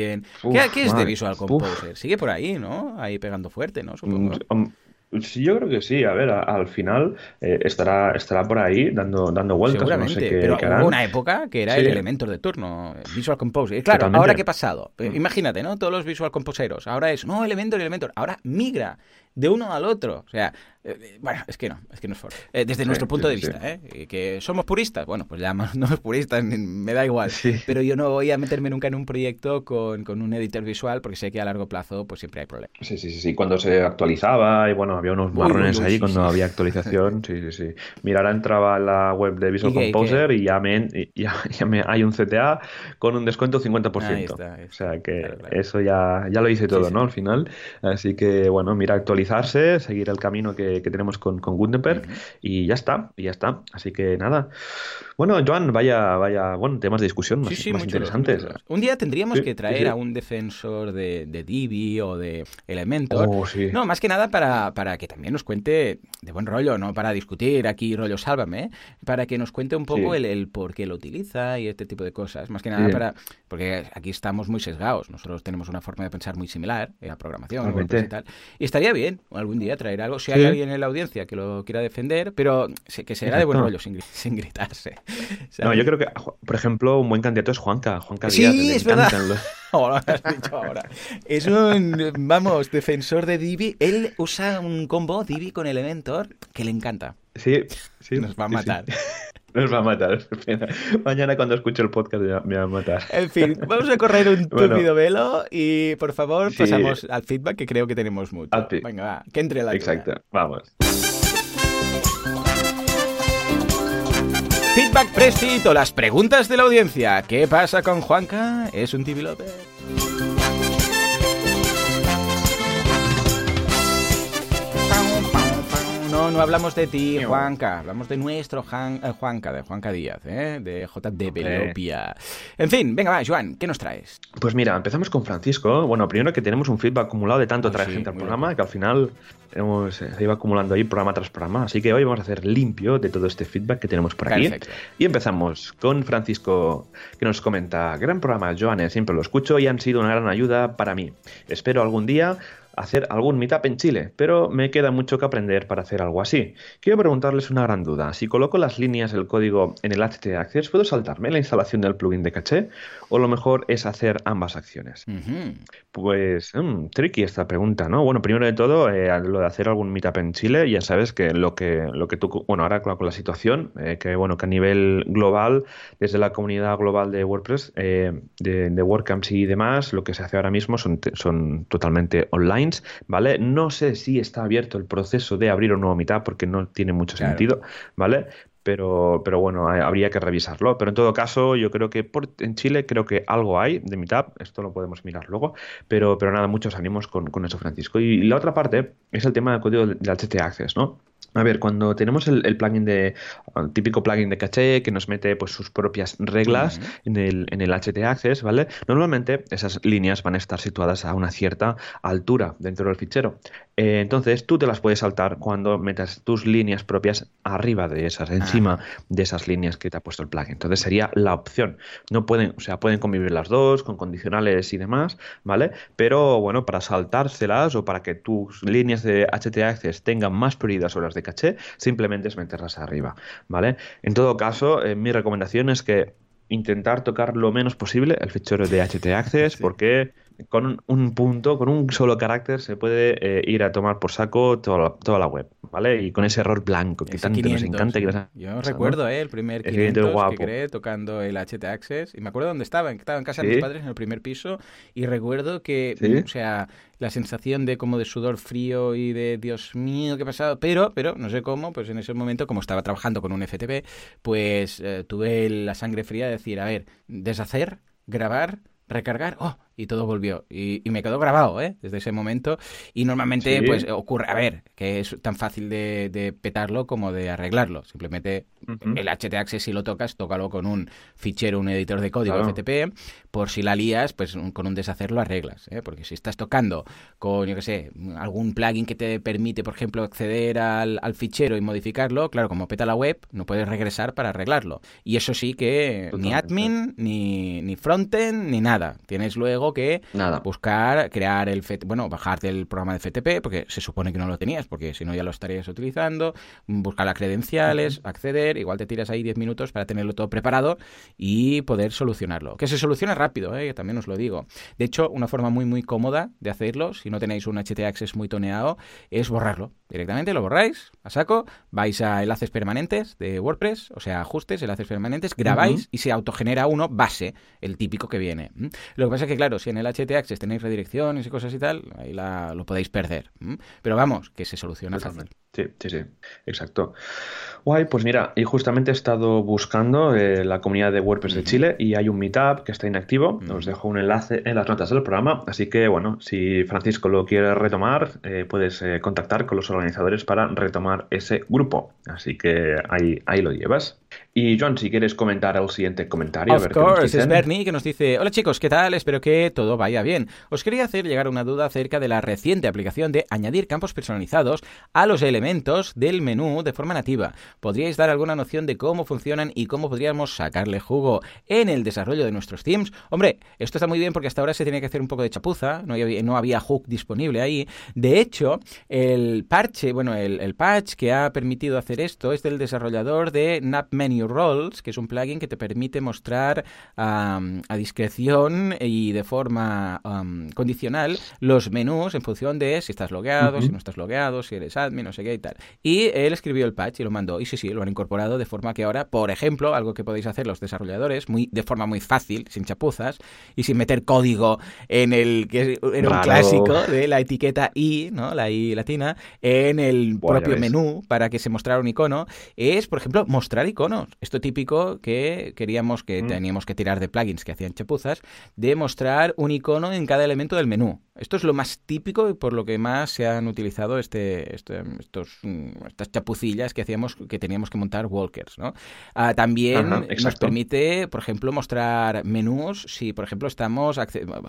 ¿Qué, es de Visual Composer? Sigue por ahí, ¿no? Ahí pegando fuerte, ¿no? Supongo. Mm, Sí, yo creo que sí. A ver, a- al final eh, estará, estará por ahí dando, dando vueltas. No sé Seguramente, qué, pero hubo una época que era Sí. el Elementor de turno, Visual Composer. Y claro, Totalmente. ahora qué ha pasado. Eh, Mm. Imagínate, ¿no? Todos los Visual Composeros. Ahora es, no, Elementor, Elementor. Ahora migra de uno al otro. O sea, eh, bueno, es que no, es que no es forma. Eh, desde Sí, nuestro punto sí, de sí, vista, ¿eh? Y Que somos puristas. Bueno, pues ya no somos puristas, me da igual. Sí. Pero yo no voy a meterme nunca en un proyecto con, con un editor visual porque sé que a largo plazo pues siempre hay problemas. Sí, sí, sí, sí. Cuando se actualizaba y bueno, había unos marrones ahí sí, cuando sí. había actualización. Sí, sí, sí. Mira, ahora entraba a la web de Visual ¿Y qué, y Composer y ya me, ya, ya me hay un CTA con un descuento 50%. Ahí está, ahí O está. sea que Claro, claro. eso ya, ya lo hice todo, sí. ¿no? Al final. Así que bueno, mira, actualizarse, seguir el camino que, que tenemos con, con Gutenberg y ya está, y ya está. Así que nada. Bueno, Joan, vaya, vaya, bueno, temas de discusión más, Sí, sí, más muy chulos, interesantes. chulos. Un día tendríamos Sí, que sí, traer sí. a un defensor de, de Divi o de Elementor. Oh, sí. No, más que nada para, para que también nos cuente de buen rollo, no para discutir aquí rollo sálvame, ¿eh? para que nos cuente un poco Sí. el, el por qué lo utiliza y este tipo de cosas. Más que nada Sí. para... Porque aquí estamos muy sesgados, nosotros tenemos una forma de pensar muy similar en la programación y tal. Y estaría bien algún día traer algo, si hay Sí. alguien en la audiencia que lo quiera defender, pero que será de buen rollo, sin, gri- sin gritarse. No, yo creo que, por ejemplo, un buen candidato es Juanca. Juanca Sí, Díaz, le es verdad. encantan los- Ahora lo has dicho ahora. Es un, vamos, defensor de Divi. Él usa un combo Divi con Elementor que le encanta. Sí, sí. Nos va a sí, sí. Nos va a matar. Mañana cuando escuche el podcast me va a matar. En fin, vamos a correr un Bueno. túpido velo y por favor Sí. pasamos al feedback que creo que tenemos mucho. Venga, va, que entre la. Exacto, vamos. Feedback prestito, las preguntas de la audiencia. ¿Qué pasa con Juanca? ¿Es un Divi No, no hablamos de ti, Juanca. Hablamos de nuestro Jan- eh, Juanca, de Juanca Díaz, ¿eh? de JD Belopia. En fin, venga, va, Joan, ¿qué nos traes? Pues mira, empezamos con Francisco. Bueno, primero que tenemos un feedback acumulado de tanto Ah, traer sí, gente al programa que al final hemos, eh, se iba acumulando ahí programa tras programa. Así que hoy vamos a hacer limpio de todo este feedback que tenemos por aquí. Perfecto. Y empezamos con Francisco, que nos comenta: Gran programa, Joanes, siempre lo escucho y han sido una gran ayuda para mí. Espero algún día hacer algún meetup en Chile, pero me queda mucho que aprender para hacer algo así. Quiero preguntarles una gran duda. Si coloco las líneas del código en el HT Access, ¿puedo saltarme la instalación del plugin de caché? ¿O lo mejor es hacer ambas acciones? Pues mm, tricky esta pregunta, ¿no? Bueno, primero de todo, eh, lo de hacer algún meetup en Chile, ya sabes que lo que, lo que tú, bueno, ahora con, la situación, eh, que bueno, que a nivel global, desde la comunidad global de WordPress, eh, de, de WordCamps y demás, lo que se hace ahora mismo son, son totalmente online, ¿vale? No sé si está abierto el proceso de abrir un nuevo meetup porque no tiene mucho Claro. sentido, ¿vale? Pero, pero bueno, hay- habría que revisarlo. Pero en todo caso, yo creo que por, en Chile creo que algo hay de Meetup, esto lo podemos mirar luego, pero, pero nada, muchos ánimos con, con eso, Francisco. Y la otra parte es el tema del código del HT Access, ¿no? A ver, cuando tenemos el, el plugin de, el típico plugin de caché que nos mete pues sus propias reglas en el, en el HT Access, ¿vale? Normalmente esas líneas van a estar situadas a una cierta altura dentro del fichero. Eh, entonces tú te las puedes saltar cuando metas tus líneas propias arriba de esas, encima de esas líneas que te ha puesto el plugin. Entonces sería la opción. No pueden, o sea, pueden convivir las dos con condicionales y demás, ¿vale? Pero bueno, para saltárselas o para que tus líneas de HT Access tengan más prioridad sobre las de caché, simplemente es meterlas arriba, ¿vale? En todo caso, eh, mi recomendación es que intentar tocar lo menos posible el fichero de HT Access Sí. porque con un, un punto, con un solo carácter se puede eh, ir a tomar por saco toda la, toda la web, ¿vale? Y con ese error blanco que Ese tanto 500, nos encanta. que nos- Yo ¿no? recuerdo, ¿eh? El primer Ese 500 500 guapo. que creé tocando el HT Access. Y me acuerdo dónde estaba. Estaba en casa de mis padres en el primer piso. Y recuerdo que, Sí. o sea, la sensación de como de sudor frío y de Dios mío, qué ha pasado. Pero, pero, no sé cómo, pues en ese momento, como estaba trabajando con un FTP, pues eh, tuve la sangre fría de decir, a ver, deshacer, grabar, recargar, oh, y todo volvió. Y, y me quedó grabado, ¿eh? Desde ese momento. Y normalmente, Sí. pues ocurre, a ver, que es tan fácil de, de petarlo como de arreglarlo. Simplemente Ujú. el HT Access, si lo tocas, tócalo con un fichero, un editor de código Claro. FTP. Por si la lías, pues un- con un deshacer lo arreglas. ¿eh? Porque si estás tocando con, yo qué sé, algún plugin que te permite, por ejemplo, acceder al, al fichero y modificarlo, claro, como peta la web, no puedes regresar para arreglarlo. Y eso sí que ni Totalmente. admin, ni, ni frontend, ni nada. Tienes luego luego que Nada. buscar, crear el FT, bueno, bajarte el programa de FTP, porque se supone que no lo tenías, porque si no ya lo estarías utilizando, buscar las credenciales, acceder, igual te tiras ahí 10 minutos para tenerlo todo preparado y poder solucionarlo. Que se soluciona rápido, ¿eh? también os lo digo. De hecho, una forma muy muy cómoda de hacerlo, si no tenéis un HT Access muy toneado, es borrarlo. Directamente lo borráis a saco, vais a enlaces permanentes de WordPress, o sea, ajustes, enlaces permanentes, grabáis y se autogenera uno base, el típico que viene. Lo que pasa es que, claro, si en el HT Access tenéis redirecciones y cosas y tal, ahí la- lo podéis perder. Pero vamos, que se soluciona fácil. Sí, sí, sí, exacto. Guay, pues mira, y justamente he estado buscando eh, la comunidad de WordPress de Chile y hay un meetup que está inactivo. Os dejo un enlace en las notas del programa. Así que, bueno, si Francisco lo quiere retomar, eh, puedes eh, contactar con los organizadores para retomar ese grupo. Así que ahí, ahí lo llevas. Y John, si quieres comentar el siguiente comentario. a Of ver qué nos course, es. Bernie que nos dice, hola chicos, ¿qué tal? Espero que todo vaya bien. Os quería hacer llegar una duda acerca de la reciente aplicación de añadir campos personalizados a los elementos del menú de forma nativa. ¿Podríais dar alguna noción de cómo funcionan y cómo podríamos sacarle jugo en el desarrollo de nuestros themes? Hombre, esto está muy bien porque hasta ahora se tenía que hacer un poco de chapuza, no había, no había hook disponible ahí. De hecho, el parche, bueno, el, el patch que ha permitido hacer esto es del desarrollador de Nap Menu Roles, que es un plugin que te permite mostrar am, a discreción y de forma am, condicional los menús en función de si estás logueado, si no estás logueado, si eres admin, no sé qué y tal. Y él escribió el patch y lo mandó. Y sí, sí, lo han incorporado de forma que ahora, por ejemplo, algo que podéis hacer los desarrolladores muy, de forma muy fácil, sin chapuzas y sin meter código en el que era un clásico de la etiqueta I, ¿no? La I latina, en el Buah, propio menú para que se mostrara un icono, es, por ejemplo, mostrar iconos. Esto típico que queríamos que Mm. teníamos que tirar de plugins que hacían chapuzas, de mostrar un icono en cada elemento del menú. Esto es lo más típico y por lo que más se han utilizado este, este- estos, mm, estas chapucillas que hacíamos, que teníamos que montar walkers, ¿no? Ah, también Ajá, nos permite, por ejemplo, mostrar menús si, por ejemplo, estamos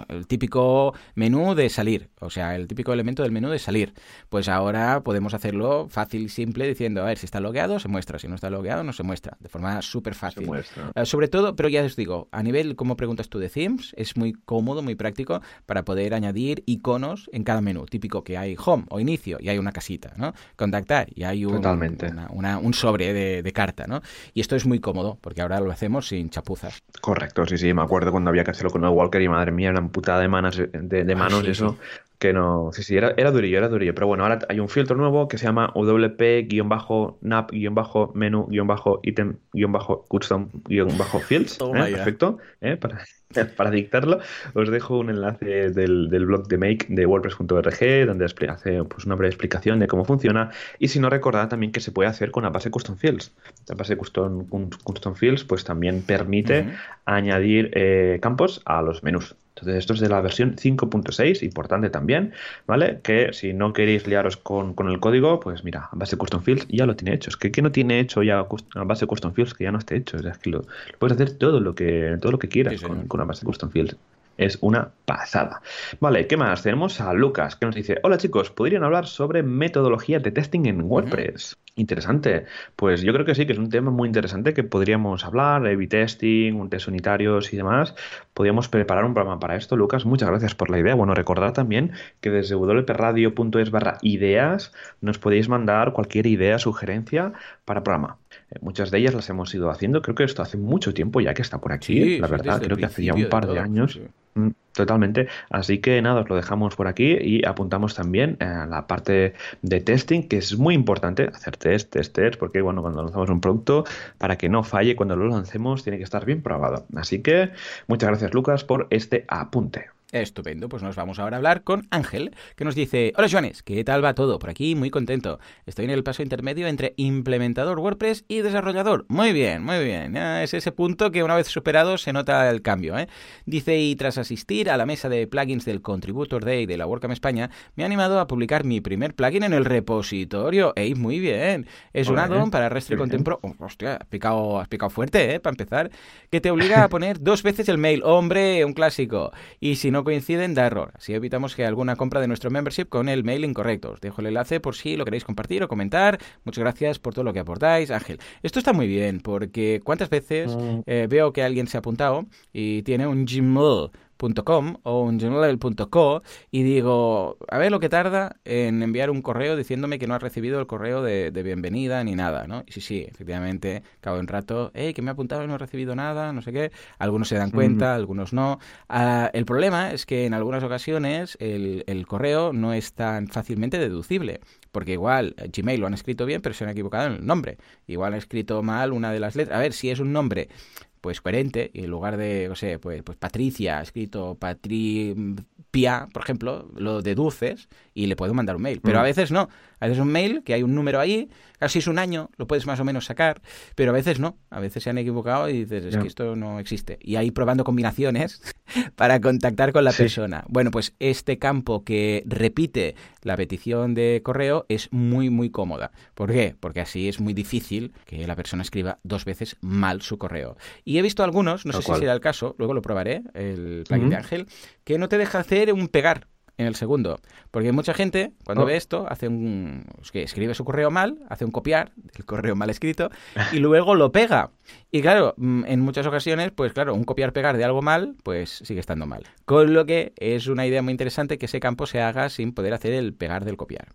el típico menú de salir, o sea, el típico elemento del menú de salir. Pues ahora podemos hacerlo fácil y simple diciendo, a ver, si está logueado se muestra, si no está logueado no se muestra, de forma súper fácil. muestra. Eh, sobre todo, pero ya os digo, a nivel, como preguntas tú de themes, es muy cómodo, muy práctico para poder añadir iconos en cada menú. Típico que hay home o inicio y hay una casita, ¿no? Contactar y hay un, Totalmente. una- una- un sobre de, de carta, ¿no? Y esto es muy cómodo porque ahora lo hacemos sin chapuzas. Correcto, sí, sí, me acuerdo cuando había que hacerlo con el Walker y madre mía, una putada de manos, de, de Ah, manos sí, eso, que no, sí, sí, era, era durillo, era durillo, pero bueno, ahora hay un filtro nuevo que se llama WP-nap-menu-custom-fields, Toma ¿eh? perfecto, ¿eh? Para, para dictarlo, os dejo un enlace del, del blog de Make de WordPress.org, donde hace pues, una breve explicación de cómo funciona, y si no, recordad también que se puede hacer con la base Custom Fields. La base Custom, custom Fields pues también permite añadir eh, campos a los menús. Entonces, esto es de la versión 5.6, importante también, ¿vale? Que si no queréis liaros con, con el código, pues mira, base Custom Fields ya lo tiene hecho. Es que ¿qué no tiene hecho ya base Custom Fields que ya no esté hecho? O sea, es que lo, lo puedes hacer todo lo que, todo lo que quieras Sí, señor. con, con una base Custom Fields. Es una pasada. Vale, ¿qué más? Tenemos a Lucas que nos dice, hola chicos, ¿podrían hablar sobre metodología de testing en WordPress? Interesante. Pues yo creo que sí, que es un tema muy interesante que podríamos hablar, A-B testing, un test unitarios y demás. Podríamos preparar un programa para esto. Lucas, muchas gracias por la idea. Bueno, recordad también que desde wpradio.es barra ideas nos podéis mandar cualquier idea, sugerencia para programa. Eh, muchas de ellas las hemos ido haciendo. Creo que esto hace mucho tiempo ya que está por aquí. la sí, verdad, creo que hace ya un par de, todo, años. sí. Mm, Totalmente. Así que nada, os lo dejamos por aquí y apuntamos también a la parte de testing, que es muy importante hacer test, test, test, porque bueno, cuando lanzamos un producto, para que no falle cuando lo lancemos, tiene que estar bien probado. Así que muchas gracias, Lucas, por este apunte. Estupendo, pues nos vamos ahora a hablar con Ángel, que nos dice, hola Joanes, ¿qué tal va todo? Por aquí muy contento. Estoy en el paso intermedio entre implementador WordPress y desarrollador. Muy bien, muy bien. Ya es ese punto que una vez superado se nota el cambio. ¿eh? Dice, y tras asistir a la mesa de plugins del Contributor Day de la WordCamp España, me ha animado a publicar mi primer plugin en el repositorio. ¡Ey, muy bien! Es un Ole, add-on para bien. Contempro. Oh, hostia, has picado, has picado fuerte, ¿eh? Para empezar. Que te obliga a poner dos veces el mail. ¡Hombre, un clásico! Y si no coinciden, da error. Así evitamos que alguna compra de nuestro membership con el mail incorrecto. Os dejo el enlace por si lo queréis compartir o comentar. Muchas gracias por todo lo que aportáis, Ángel. Esto está muy bien porque ¿cuántas veces Mm. eh, veo que alguien se ha apuntado y tiene un Gmail? gmail.com o un gmail.co y digo, a ver lo que tarda en enviar un correo diciéndome que no ha recibido el correo de, bienvenida ni nada, ¿no? Y sí, sí, efectivamente, cabo un rato, hey, que me ha apuntado y no he recibido nada, no sé qué. Algunos se dan cuenta, algunos no. Ah, el problema es que en algunas ocasiones el, el correo no es tan fácilmente deducible porque igual eh, Gmail lo han escrito bien, pero se han equivocado en el nombre. Igual han escrito mal una de las letras. A ver, si es un nombre pues coherente y en lugar de, no sé, pues, pues Patricia, escrito Patripia, por ejemplo, lo deduces y le puedo mandar un mail. Pero a mm. veces no. A veces un mail que hay un número ahí, casi es un año, lo puedes más o menos sacar, pero a veces no. A veces se han equivocado y dices, es que esto no existe. Y ahí probando combinaciones para contactar con la persona. Bueno, pues este campo que repite la petición de correo es muy, muy cómoda. ¿Por qué? Porque así es muy difícil que la persona escriba dos veces mal su correo. Y he visto algunos, no sé si será el caso, luego lo probaré, el plugin de Ángel, que no te deja hacer un pegar en el segundo. Porque mucha gente, cuando oh. ve esto, hace un. que escribe su correo mal, hace un copiar del correo mal escrito y luego lo pega. Y claro, mm, en muchas ocasiones, pues claro, un copiar-pegar de algo mal, pues sigue estando mal. Con lo que es una idea muy interesante que ese campo se haga sin poder hacer el pegar del copiar.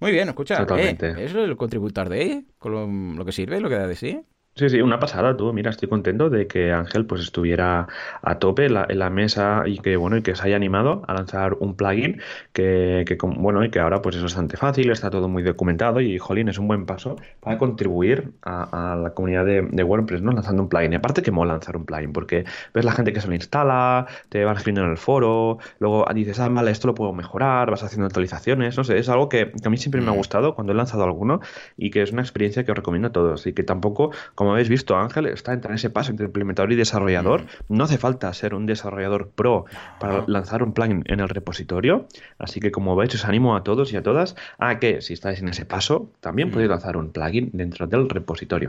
Muy bien, escucha. Eh, es el contributor de E, con lo que sirve, lo que da de sí. Sí, sí, una pasada, tú. Mira, estoy contento de que Ángel pues estuviera a tope en la, mesa y que bueno y que se haya animado a lanzar un plugin que, que bueno y que ahora pues es bastante fácil, está todo muy documentado y jolín es un buen paso para contribuir a, la comunidad de, WordPress, ¿no? Lanzando un plugin. Y aparte que mola lanzar un plugin porque ves la gente que se lo instala, te van escribiendo en el foro, luego dices ah vale esto lo puedo mejorar, vas haciendo actualizaciones, no sé, es algo que, a mí siempre me ha mm. gustado cuando he lanzado alguno y que es una experiencia que os recomiendo a todos y que tampoco como habéis visto, Ángel está en ese paso entre implementador y desarrollador. No hace falta ser un desarrollador pro para lanzar un plugin en el repositorio. Así que, como veis, os animo a todos y a todas a que, si estáis en ese paso, también podéis lanzar un plugin dentro del repositorio.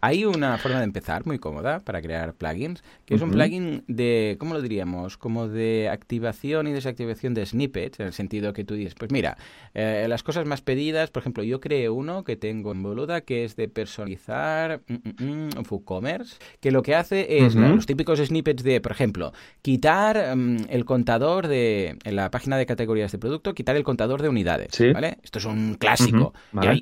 Hay una forma de empezar muy cómoda para crear plugins, que es un plugin de, ¿cómo lo diríamos? Como de activación y desactivación de snippets, en el sentido que tú dices, pues mira, eh, las cosas más pedidas, por ejemplo, yo creé uno que tengo en Boluda que es de personalizar. Mm, mm, mm, WooCommerce, que lo que hace es los típicos snippets de, por ejemplo, quitar mm, el contador de, en la página de categorías de producto, quitar el contador de unidades, ¿vale? Esto es un clásico.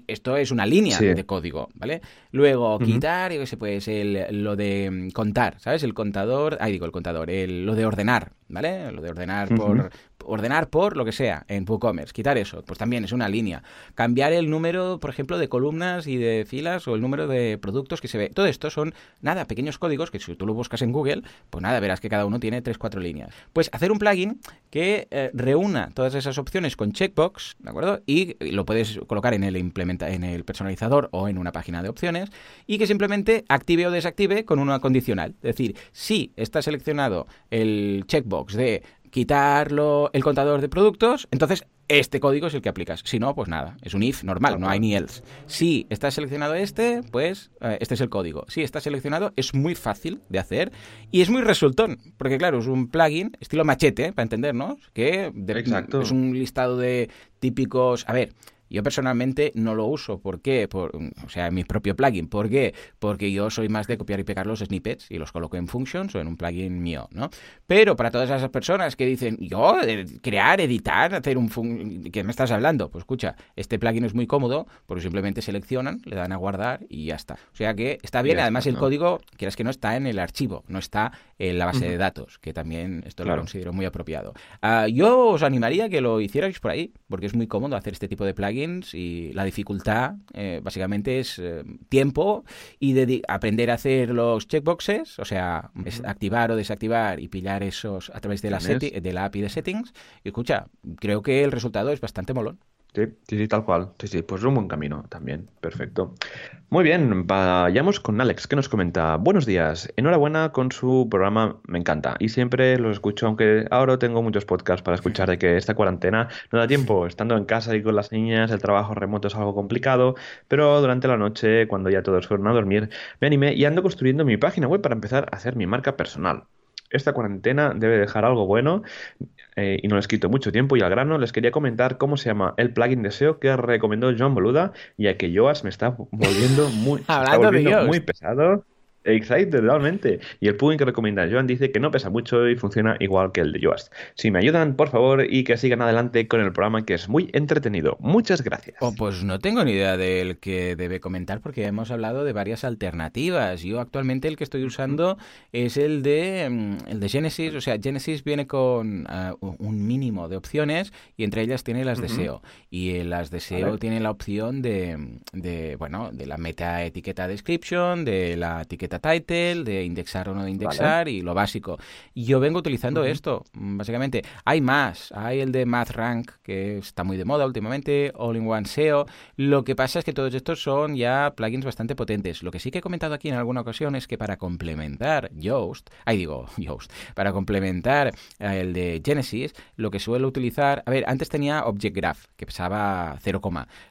esto es una línea de código, ¿vale? Luego, quitar, yo qué sé, pues, el, lo de mm, contar, ¿sabes? El contador, ahí digo, el contador, el, lo de ordenar, ¿vale? Lo de ordenar por ordenar por lo que sea en WooCommerce, quitar eso, pues también es una línea. Cambiar el número, por ejemplo, de columnas y de filas o el número de productos que se Todo esto son, nada, pequeños códigos que si tú lo buscas en Google, pues nada, verás que cada uno tiene 3-4 líneas. Pues hacer un plugin que eh, reúna todas esas opciones con checkbox, ¿de acuerdo? Y lo puedes colocar en el, implementa en el personalizador o en una página de opciones y que simplemente active o desactive con una condicional. Es decir, si está seleccionado el checkbox de quitarlo el contador de productos, entonces este código es el que aplicas. Si no, pues nada, es un if normal, no hay ni else. Si está seleccionado este, pues eh, este es el código. Si está seleccionado, es muy fácil de hacer y es muy resultón, porque claro, es un plugin estilo machete, para entendernos, que es un listado de típicos... A ver, yo personalmente no lo uso. ¿Por qué? Por, o sea, en mi propio plugin. ¿Por qué? Porque yo soy más de copiar y pegar los snippets y los coloco en functions o en un plugin mío, ¿no? Pero para todas esas personas que dicen, yo, crear, editar, hacer un... ¿Qué me estás hablando? Pues escucha, este plugin es muy cómodo porque simplemente seleccionan, le dan a guardar y ya está. O sea que está bien. Además, el código, quieras que no, está en el archivo, no está en la base de datos, que también esto lo considero muy apropiado. Ah, yo os animaría a que lo hicierais por ahí, porque es muy cómodo hacer este tipo de y la dificultad eh, básicamente es eh, tiempo y de aprender a hacer los checkboxes, o sea, activar o desactivar y pillar esos a través de la, de la API de settings. Y escucha, creo que el resultado es bastante molón. Sí, sí, tal cual. Sí, sí, pues un buen camino también. Perfecto. Muy bien, vayamos con Alex, que nos comenta. Buenos días, enhorabuena con su programa, me encanta. Y siempre los escucho, aunque ahora tengo muchos podcasts para escuchar de que esta cuarentena no da tiempo. Estando en casa y con las niñas, el trabajo remoto es algo complicado, pero durante la noche, cuando ya todos fueron a dormir, me animé y ando construyendo mi página web para empezar a hacer mi marca personal esta cuarentena debe dejar algo bueno eh, y no les quito mucho tiempo y al grano les quería comentar cómo se llama el plugin de SEO que recomendó John Boluda ya que Joas me está volviendo muy, muy pesado Exacto, totalmente. Y el plugin que recomienda Joan dice que no pesa mucho y funciona igual que el de Yoast. Si me ayudan, por favor, y que sigan adelante con el programa que es muy entretenido. Muchas gracias. Oh, pues no tengo ni idea del que debe comentar porque hemos hablado de varias alternativas. Yo actualmente el que estoy usando es el de mm, el de Genesis, o sea, Genesis viene con uh, un mínimo de opciones y entre ellas tiene las de SEO. Y las de SEO tiene la opción de, de, bueno, de la meta etiqueta description, de la etiqueta title, de indexar o no de indexar y lo básico. Yo vengo utilizando esto, básicamente. Hay más, hay el de MathRank, que está muy de moda últimamente, All-in-One SEO. Lo que pasa es que todos estos son ya plugins bastante potentes. Lo que sí que he comentado aquí en alguna ocasión es que para complementar Yoast, ahí digo Yoast, para complementar eh, el de Genesis, lo que suelo utilizar, a ver, antes tenía Object Graph, que pesaba 0,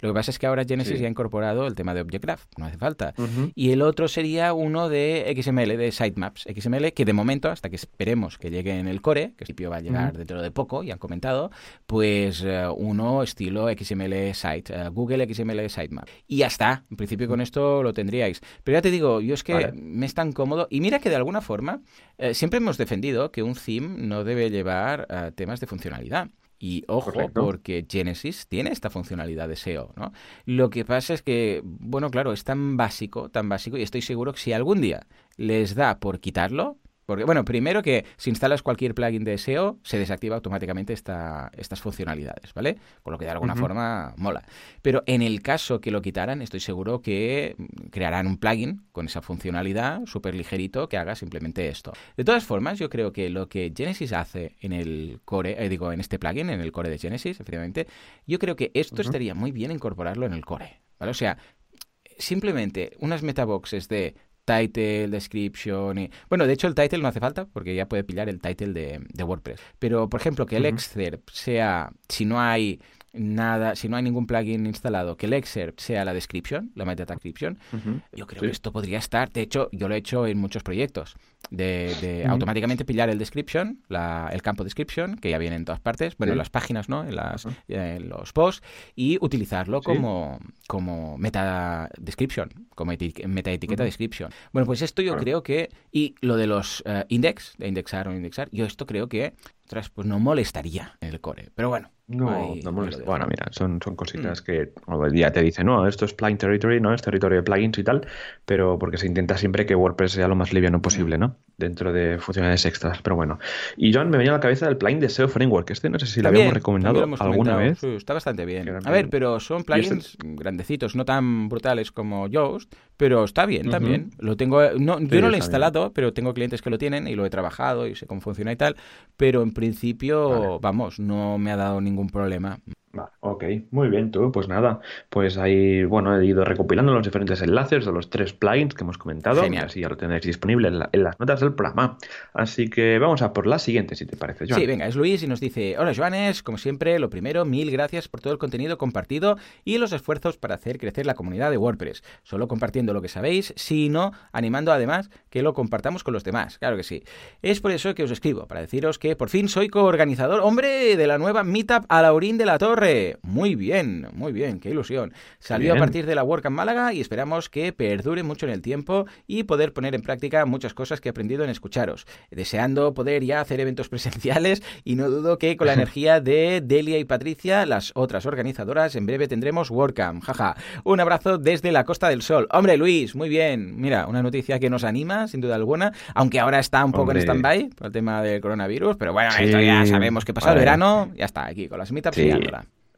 lo que pasa es que ahora Genesis ya ha incorporado el tema de Object Graph, no hace falta. Y el otro sería uno de XML, de sitemaps. XML, que de momento, hasta que esperemos que llegue en el core, que principio va a llegar dentro de poco, ya han comentado, pues eh, uno estilo XML site, eh, Google XML sitemap. Y ya está, en principio con esto lo tendríais. Pero ya te digo, yo es que me es tan cómodo, y mira que de alguna forma eh, siempre hemos defendido que un theme no debe llevar temas de funcionalidad. Y ojo, porque Genesis tiene esta funcionalidad de SEO, ¿no? Lo que pasa es que, bueno, claro, es tan básico, tan básico, y estoy seguro que si algún día les da por quitarlo, porque, bueno, primero que si instalas cualquier plugin de SEO, se desactiva automáticamente esta, estas funcionalidades, ¿vale? Con lo que de alguna forma mola. Pero en el caso que lo quitaran, estoy seguro que crearán un plugin con esa funcionalidad súper ligerito que haga simplemente esto. De todas formas, yo creo que lo que Genesis hace en el core, eh, digo, en este plugin, en el core de Genesis, efectivamente, yo creo que esto estaría muy bien incorporarlo en el core, ¿vale? O sea, simplemente unas metaboxes de title, description y... Bueno, de hecho el title no hace falta porque ya puede pillar el title de, WordPress. Pero, por ejemplo, que el excerpt sea, si no hay nada, si no hay ningún plugin instalado, que el excerpt sea la description, la meta description, yo creo que esto podría estar. De hecho, yo lo he hecho en muchos proyectos. De, automáticamente pillar el description, el campo description, que ya viene en todas partes, bueno, en las páginas, ¿no? En, las, los posts, y utilizarlo como, como meta description, como meta etiqueta description. Bueno, pues esto yo creo que, y lo de los uh, index, de indexar o indexar, yo esto creo que, pues no molestaría en el core. Pero bueno, no, no molesta. Bueno, mira, son, son cositas mm. que el día te dice, no, esto es plugin territory, no es territorio de plugins y tal, pero porque se intenta siempre que WordPress sea lo más liviano posible, ¿no? Dentro de funcionalidades extras, pero bueno. Y John, me venía a la cabeza el plugin de SEO Framework. Este no sé si lo habíamos recomendado alguna vez. está bastante bien. A ver, pero son este plugins grandecitos, no tan brutales como Yoast, pero está bien también. Lo tengo, no, yo no lo he instalado, pero tengo clientes que lo tienen y lo he trabajado y sé cómo funciona y tal, pero en principio, vamos, no me ha dado ningún ningún ok, muy bien, tú. Pues nada, pues ahí, bueno, he ido recopilando los diferentes enlaces de los tres plugins que hemos comentado. Genial. Así ya lo tenéis disponible en, las notas del programa. Así que vamos a por la siguiente, si te parece, Joan. Sí, venga, es Luis y nos dice: Hola, Joanes, como siempre, lo primero, mil gracias por todo el contenido compartido y los esfuerzos para hacer crecer la comunidad de WordPress. Solo compartiendo lo que sabéis, sino animando además que lo compartamos con los demás. Claro que sí. Es por eso que os escribo, para deciros que por fin soy coorganizador, hombre, de la nueva Meetup a Laurín de la Torre. Muy bien, muy bien, qué ilusión. Salió a partir de la WordCamp Málaga y esperamos que perdure mucho en el tiempo y poder poner en práctica muchas cosas que he aprendido en escucharos. Deseando poder ya hacer eventos presenciales y no dudo que con la energía de Delia y Patricia, las otras organizadoras, en breve tendremos WordCamp. Jaja. Un abrazo desde la Costa del Sol. Hombre, Luis, muy bien. Mira, una noticia que nos anima, sin duda alguna, aunque ahora está un poco en stand-by por el tema del coronavirus, pero bueno, esto ya sabemos que pasado el verano, ya está, aquí con las meetups sí.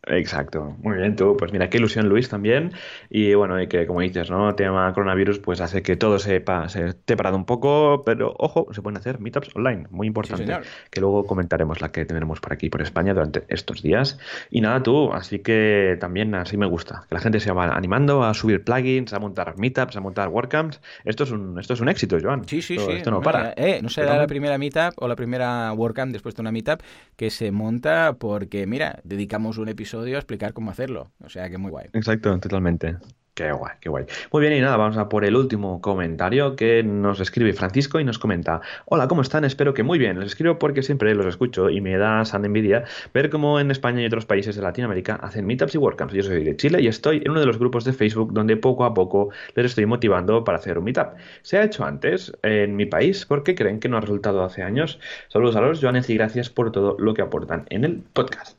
Exacto, muy bien tú. Pues mira, qué ilusión Luis también. Y bueno, y que como dices, ¿no? El tema coronavirus pues hace que todo se, se esté parado un poco, pero ojo, se pueden hacer meetups online, muy importante. que luego comentaremos la que tendremos por aquí, por España, durante estos días. Y nada, tú, así que también así me gusta, que la gente se va animando a subir plugins, a montar meetups, a montar WordCamps. Esto es un, esto es un éxito, Joan. Sí, sí, sí. Esto no para. Eh, no será la primera meetup o la primera WordCamp después de una meetup que se monta porque, mira, dedicamos un episodio a explicar cómo hacerlo. O sea que muy guay. Exacto, totalmente. Qué guay, qué guay. Muy bien, y nada, vamos a por el último comentario que nos escribe Francisco y nos comenta: Hola, ¿cómo están? Espero que muy bien. Les escribo porque siempre los escucho y me da sana envidia ver cómo en España y otros países de Latinoamérica hacen meetups y WordCamps. Yo soy de Chile y estoy en uno de los grupos de Facebook donde poco a poco les estoy motivando para hacer un meetup. Se ha hecho antes en mi país porque creen que no ha resultado hace años. Saludos a los Joanes y gracias por todo lo que aportan en el podcast.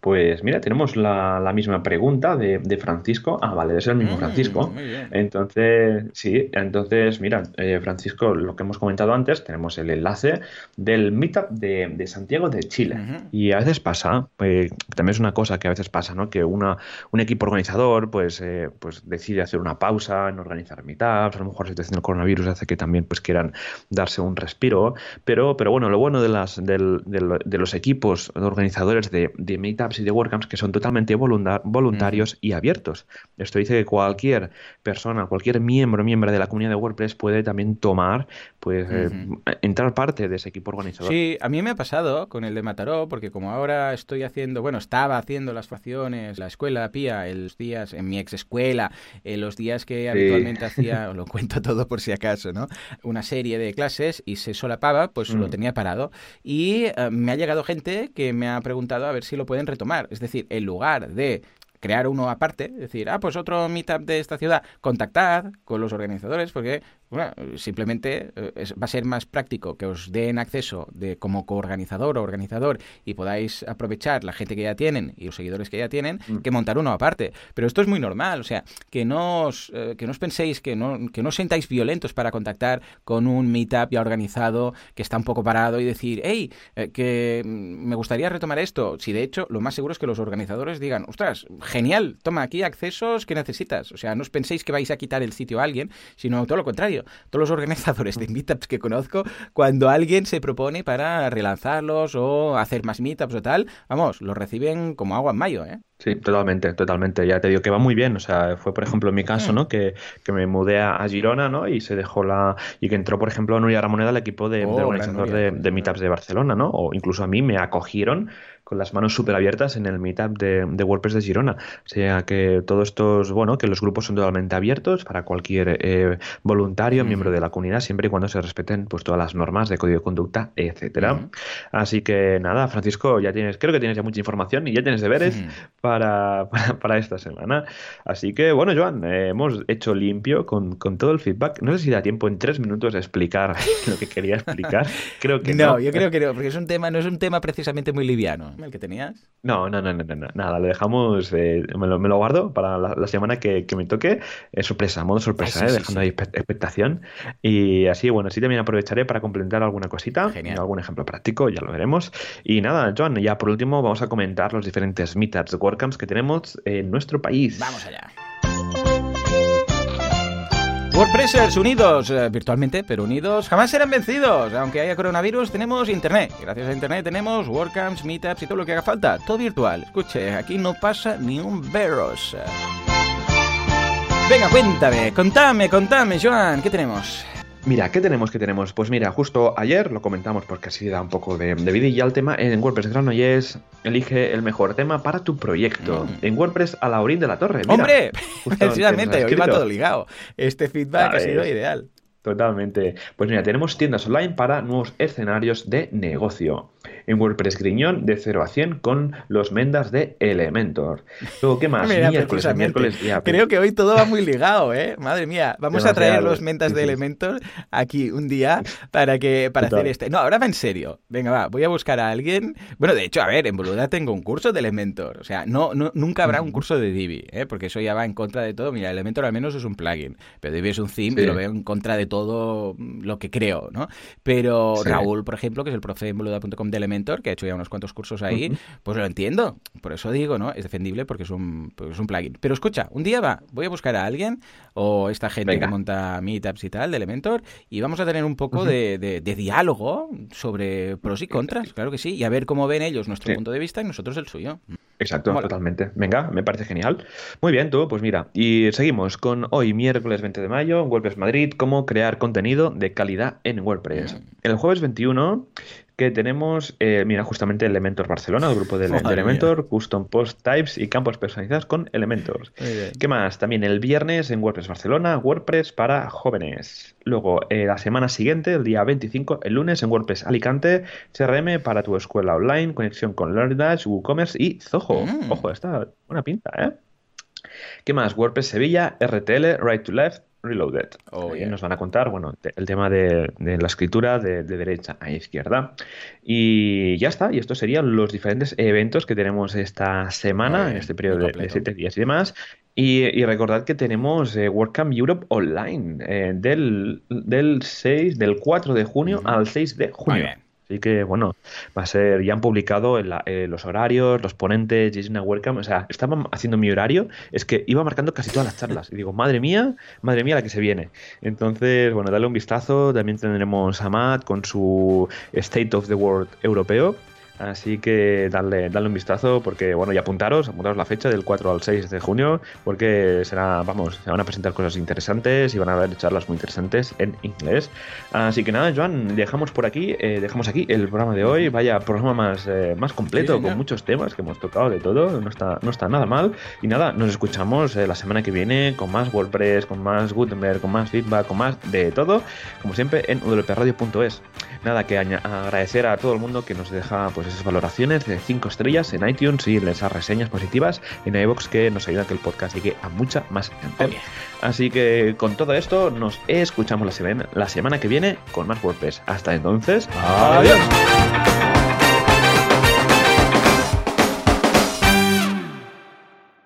Pues mira, tenemos la, misma pregunta de, Francisco. Ah, vale, es el mismo mm, Francisco. Entonces, sí, entonces, mira, eh, Francisco, lo que hemos comentado antes, tenemos el enlace del Meetup de, Santiago de Chile. Y a veces pasa, pues, también es una cosa que a veces pasa, ¿no? Que una, un equipo organizador, pues, eh, pues decide hacer una pausa en organizar Meetups, a lo mejor la situación del coronavirus hace que también pues quieran darse un respiro, pero, pero bueno, lo bueno de, las, de los equipos organizadores de, de Meetup y de WordCamps que son totalmente voluntarios y abiertos. Esto dice que cualquier persona, cualquier miembro, miembro de la comunidad de WordPress puede también tomar, pues, eh, entrar parte de ese equipo organizador. Sí, a mí me ha pasado con el de Mataró, porque como ahora estoy haciendo, bueno, estaba haciendo las facciones, la escuela PIA, en los días, en mi ex escuela, en los días que habitualmente hacía, os lo cuento todo por si acaso, ¿no? Una serie de clases y se solapaba, pues lo mm. tenía parado. Y eh, me ha llegado gente que me ha preguntado a ver si lo pueden tomar. Es decir, en lugar de crear uno aparte, decir, ah, pues otro meetup de esta ciudad, contactad con los organizadores, porque bueno, simplemente eh, va a ser más práctico que os den acceso de como coorganizador o organizador y podáis aprovechar la gente que ya tienen y los seguidores que ya tienen mm. que montar uno aparte. Pero esto es muy normal, o sea, que no os, eh, que no os penséis, que no, que no os sentáis violentos para contactar con un meetup ya organizado que está un poco parado y decir, hey, eh, que me gustaría retomar esto. Si de hecho lo más seguro es que los organizadores digan, ostras, genial, toma aquí accesos que necesitas. O sea, no os penséis que vais a quitar el sitio a alguien, sino todo lo contrario todos los organizadores de meetups que conozco, cuando alguien se propone para relanzarlos o hacer más meetups o tal, vamos, los reciben como agua en mayo, ¿eh? Sí, totalmente, totalmente. Ya te digo que va muy bien. O sea, fue por ejemplo en mi caso, ¿no? Que, que me mudé a, Girona, ¿no? Y se dejó la. Y que entró, por ejemplo, Nuria Ramoneda al equipo de, oh, organizador de, de, meetups de Barcelona, ¿no? O incluso a mí me acogieron con las manos súper abiertas en el meetup de, de, WordPress de Girona. O sea que todo esto es bueno, que los grupos son totalmente abiertos para cualquier eh, voluntario, miembro de la comunidad, siempre y cuando se respeten pues todas las normas de código de conducta, etcétera. Así que nada, Francisco, ya tienes, creo que tienes ya mucha información y ya tienes deberes para, para, esta semana. Así que bueno, Joan, eh, hemos hecho limpio con, con, todo el feedback. No sé si da tiempo en tres minutos de explicar lo que quería explicar. Creo que no. no. yo creo que no, porque es un tema, no es un tema precisamente muy liviano el que tenías? No, no, no, no, no nada, lo dejamos, eh, me, lo, me, lo, guardo para la, semana que, que, me toque. Es sorpresa, modo sorpresa, ah, eh, dejando ahí expectación. Y así, bueno, así también aprovecharé para complementar alguna cosita, Genial. algún ejemplo práctico, ya lo veremos. Y nada, Joan, ya por último vamos a comentar los diferentes meetups, WordCamps que tenemos en nuestro país. Vamos allá. WordPressers unidos eh, virtualmente, pero unidos jamás serán vencidos. Aunque haya coronavirus, tenemos internet. Gracias a internet tenemos WordCamps, Meetups y todo lo que haga falta. Todo virtual. Escuche, aquí no pasa ni un veros. Venga, cuéntame, contame, contame, Joan, ¿qué tenemos? Mira, ¿qué tenemos? ¿Qué tenemos? Pues mira, justo ayer lo comentamos porque así da un poco de, vida y ya el tema en WordPress es elige el mejor tema para tu proyecto. Mm. En WordPress a la orilla de la torre. ¡Hombre! Precisamente, hoy va todo ligado. Este feedback ha sido ideal. Totalmente. Pues mira, tenemos tiendas online para nuevos escenarios de negocio en WordPress Griñón de 0 a 100 con los mendas de Elementor. Luego, ¿qué más? miércoles, miércoles Creo que hoy todo va muy ligado, ¿eh? Madre mía, vamos a traer los mendas de Elementor aquí un día para que para hacer este. No, ahora va en serio. Venga, va, voy a buscar a alguien. Bueno, de hecho, a ver, en Boluda tengo un curso de Elementor. O sea, no, no nunca habrá un curso de Divi, ¿eh? Porque eso ya va en contra de todo. Mira, Elementor al menos es un plugin, pero Divi es un theme y lo veo en contra de todo lo que creo, ¿no? Pero Raúl, por ejemplo, que es el profe en boluda.com de Elementor, que ha hecho ya unos cuantos cursos ahí, pues lo entiendo. Por eso digo, ¿no? Es defendible porque es un, es un plugin. Pero escucha, un día va, voy a buscar a alguien o esta gente que monta meetups y tal de Elementor y vamos a tener un poco de, de, diálogo sobre pros y contras, claro que sí, y a ver cómo ven ellos nuestro punto de vista y nosotros el suyo. Exacto, totalmente. Venga, me parece genial. Muy bien, tú, pues mira, y seguimos con hoy, miércoles 20 de mayo, WordPress Madrid, cómo crear contenido de calidad en WordPress. El jueves 21 que tenemos, eh, mira, justamente Elementor Barcelona, el grupo de, Elementor, Custom Post Types y campos personalizados con Elementor. ¿Qué más? También el viernes en WordPress Barcelona, WordPress para jóvenes. Luego, eh, la semana siguiente, el día 25, el lunes en WordPress Alicante, CRM para tu escuela online, conexión con LearnDash, WooCommerce y Zoho. Mm. Ojo, está buena pinta, ¿eh? ¿Qué más? WordPress Sevilla, RTL, Right to Left, Reloaded. Oh, nos van a contar, bueno, te- el tema de, de la escritura de, de derecha a izquierda. Y ya está, y estos serían los diferentes eventos que tenemos esta semana, en este periodo de, de siete días y demás. Y, y recordad que tenemos eh, WordCamp Europe Online eh, del, del 6, del 4 de junio al 6 de junio. bien. Así que, bueno, va a ser, ya han publicado en la- eh, los horarios, los ponentes, una WordCamp. O sea, estaban haciendo mi horario, es que iba marcando casi todas las charlas. Y digo, madre mía, madre mía la que se viene. Entonces, bueno, dale un vistazo. También tendremos a Matt con su State of the World europeo. Así que darle, darle un vistazo porque, bueno, y apuntaros, apuntaros la fecha del 4 al 6 de junio porque será, vamos, se van a presentar cosas interesantes y van a haber charlas muy interesantes en inglés. Así que nada, Joan, dejamos por aquí, eh, dejamos aquí el programa de hoy. Vaya programa más, eh, más completo, Sí, con muchos temas que hemos tocado de todo, no está, no está nada mal. Y nada, nos escuchamos eh, la semana que viene con más WordPress, con más Gutenberg, con más feedback, con más de todo, como siempre en wpradio.es. Nada, que agradecer a todo el mundo que nos deja pues esas valoraciones de 5 estrellas en iTunes y esas reseñas positivas en iVoox que nos ayudan a que el podcast llegue a mucha más gente. Así que con todo esto nos escuchamos la semana, la semana que viene con más WordPress. Hasta entonces, Adiós.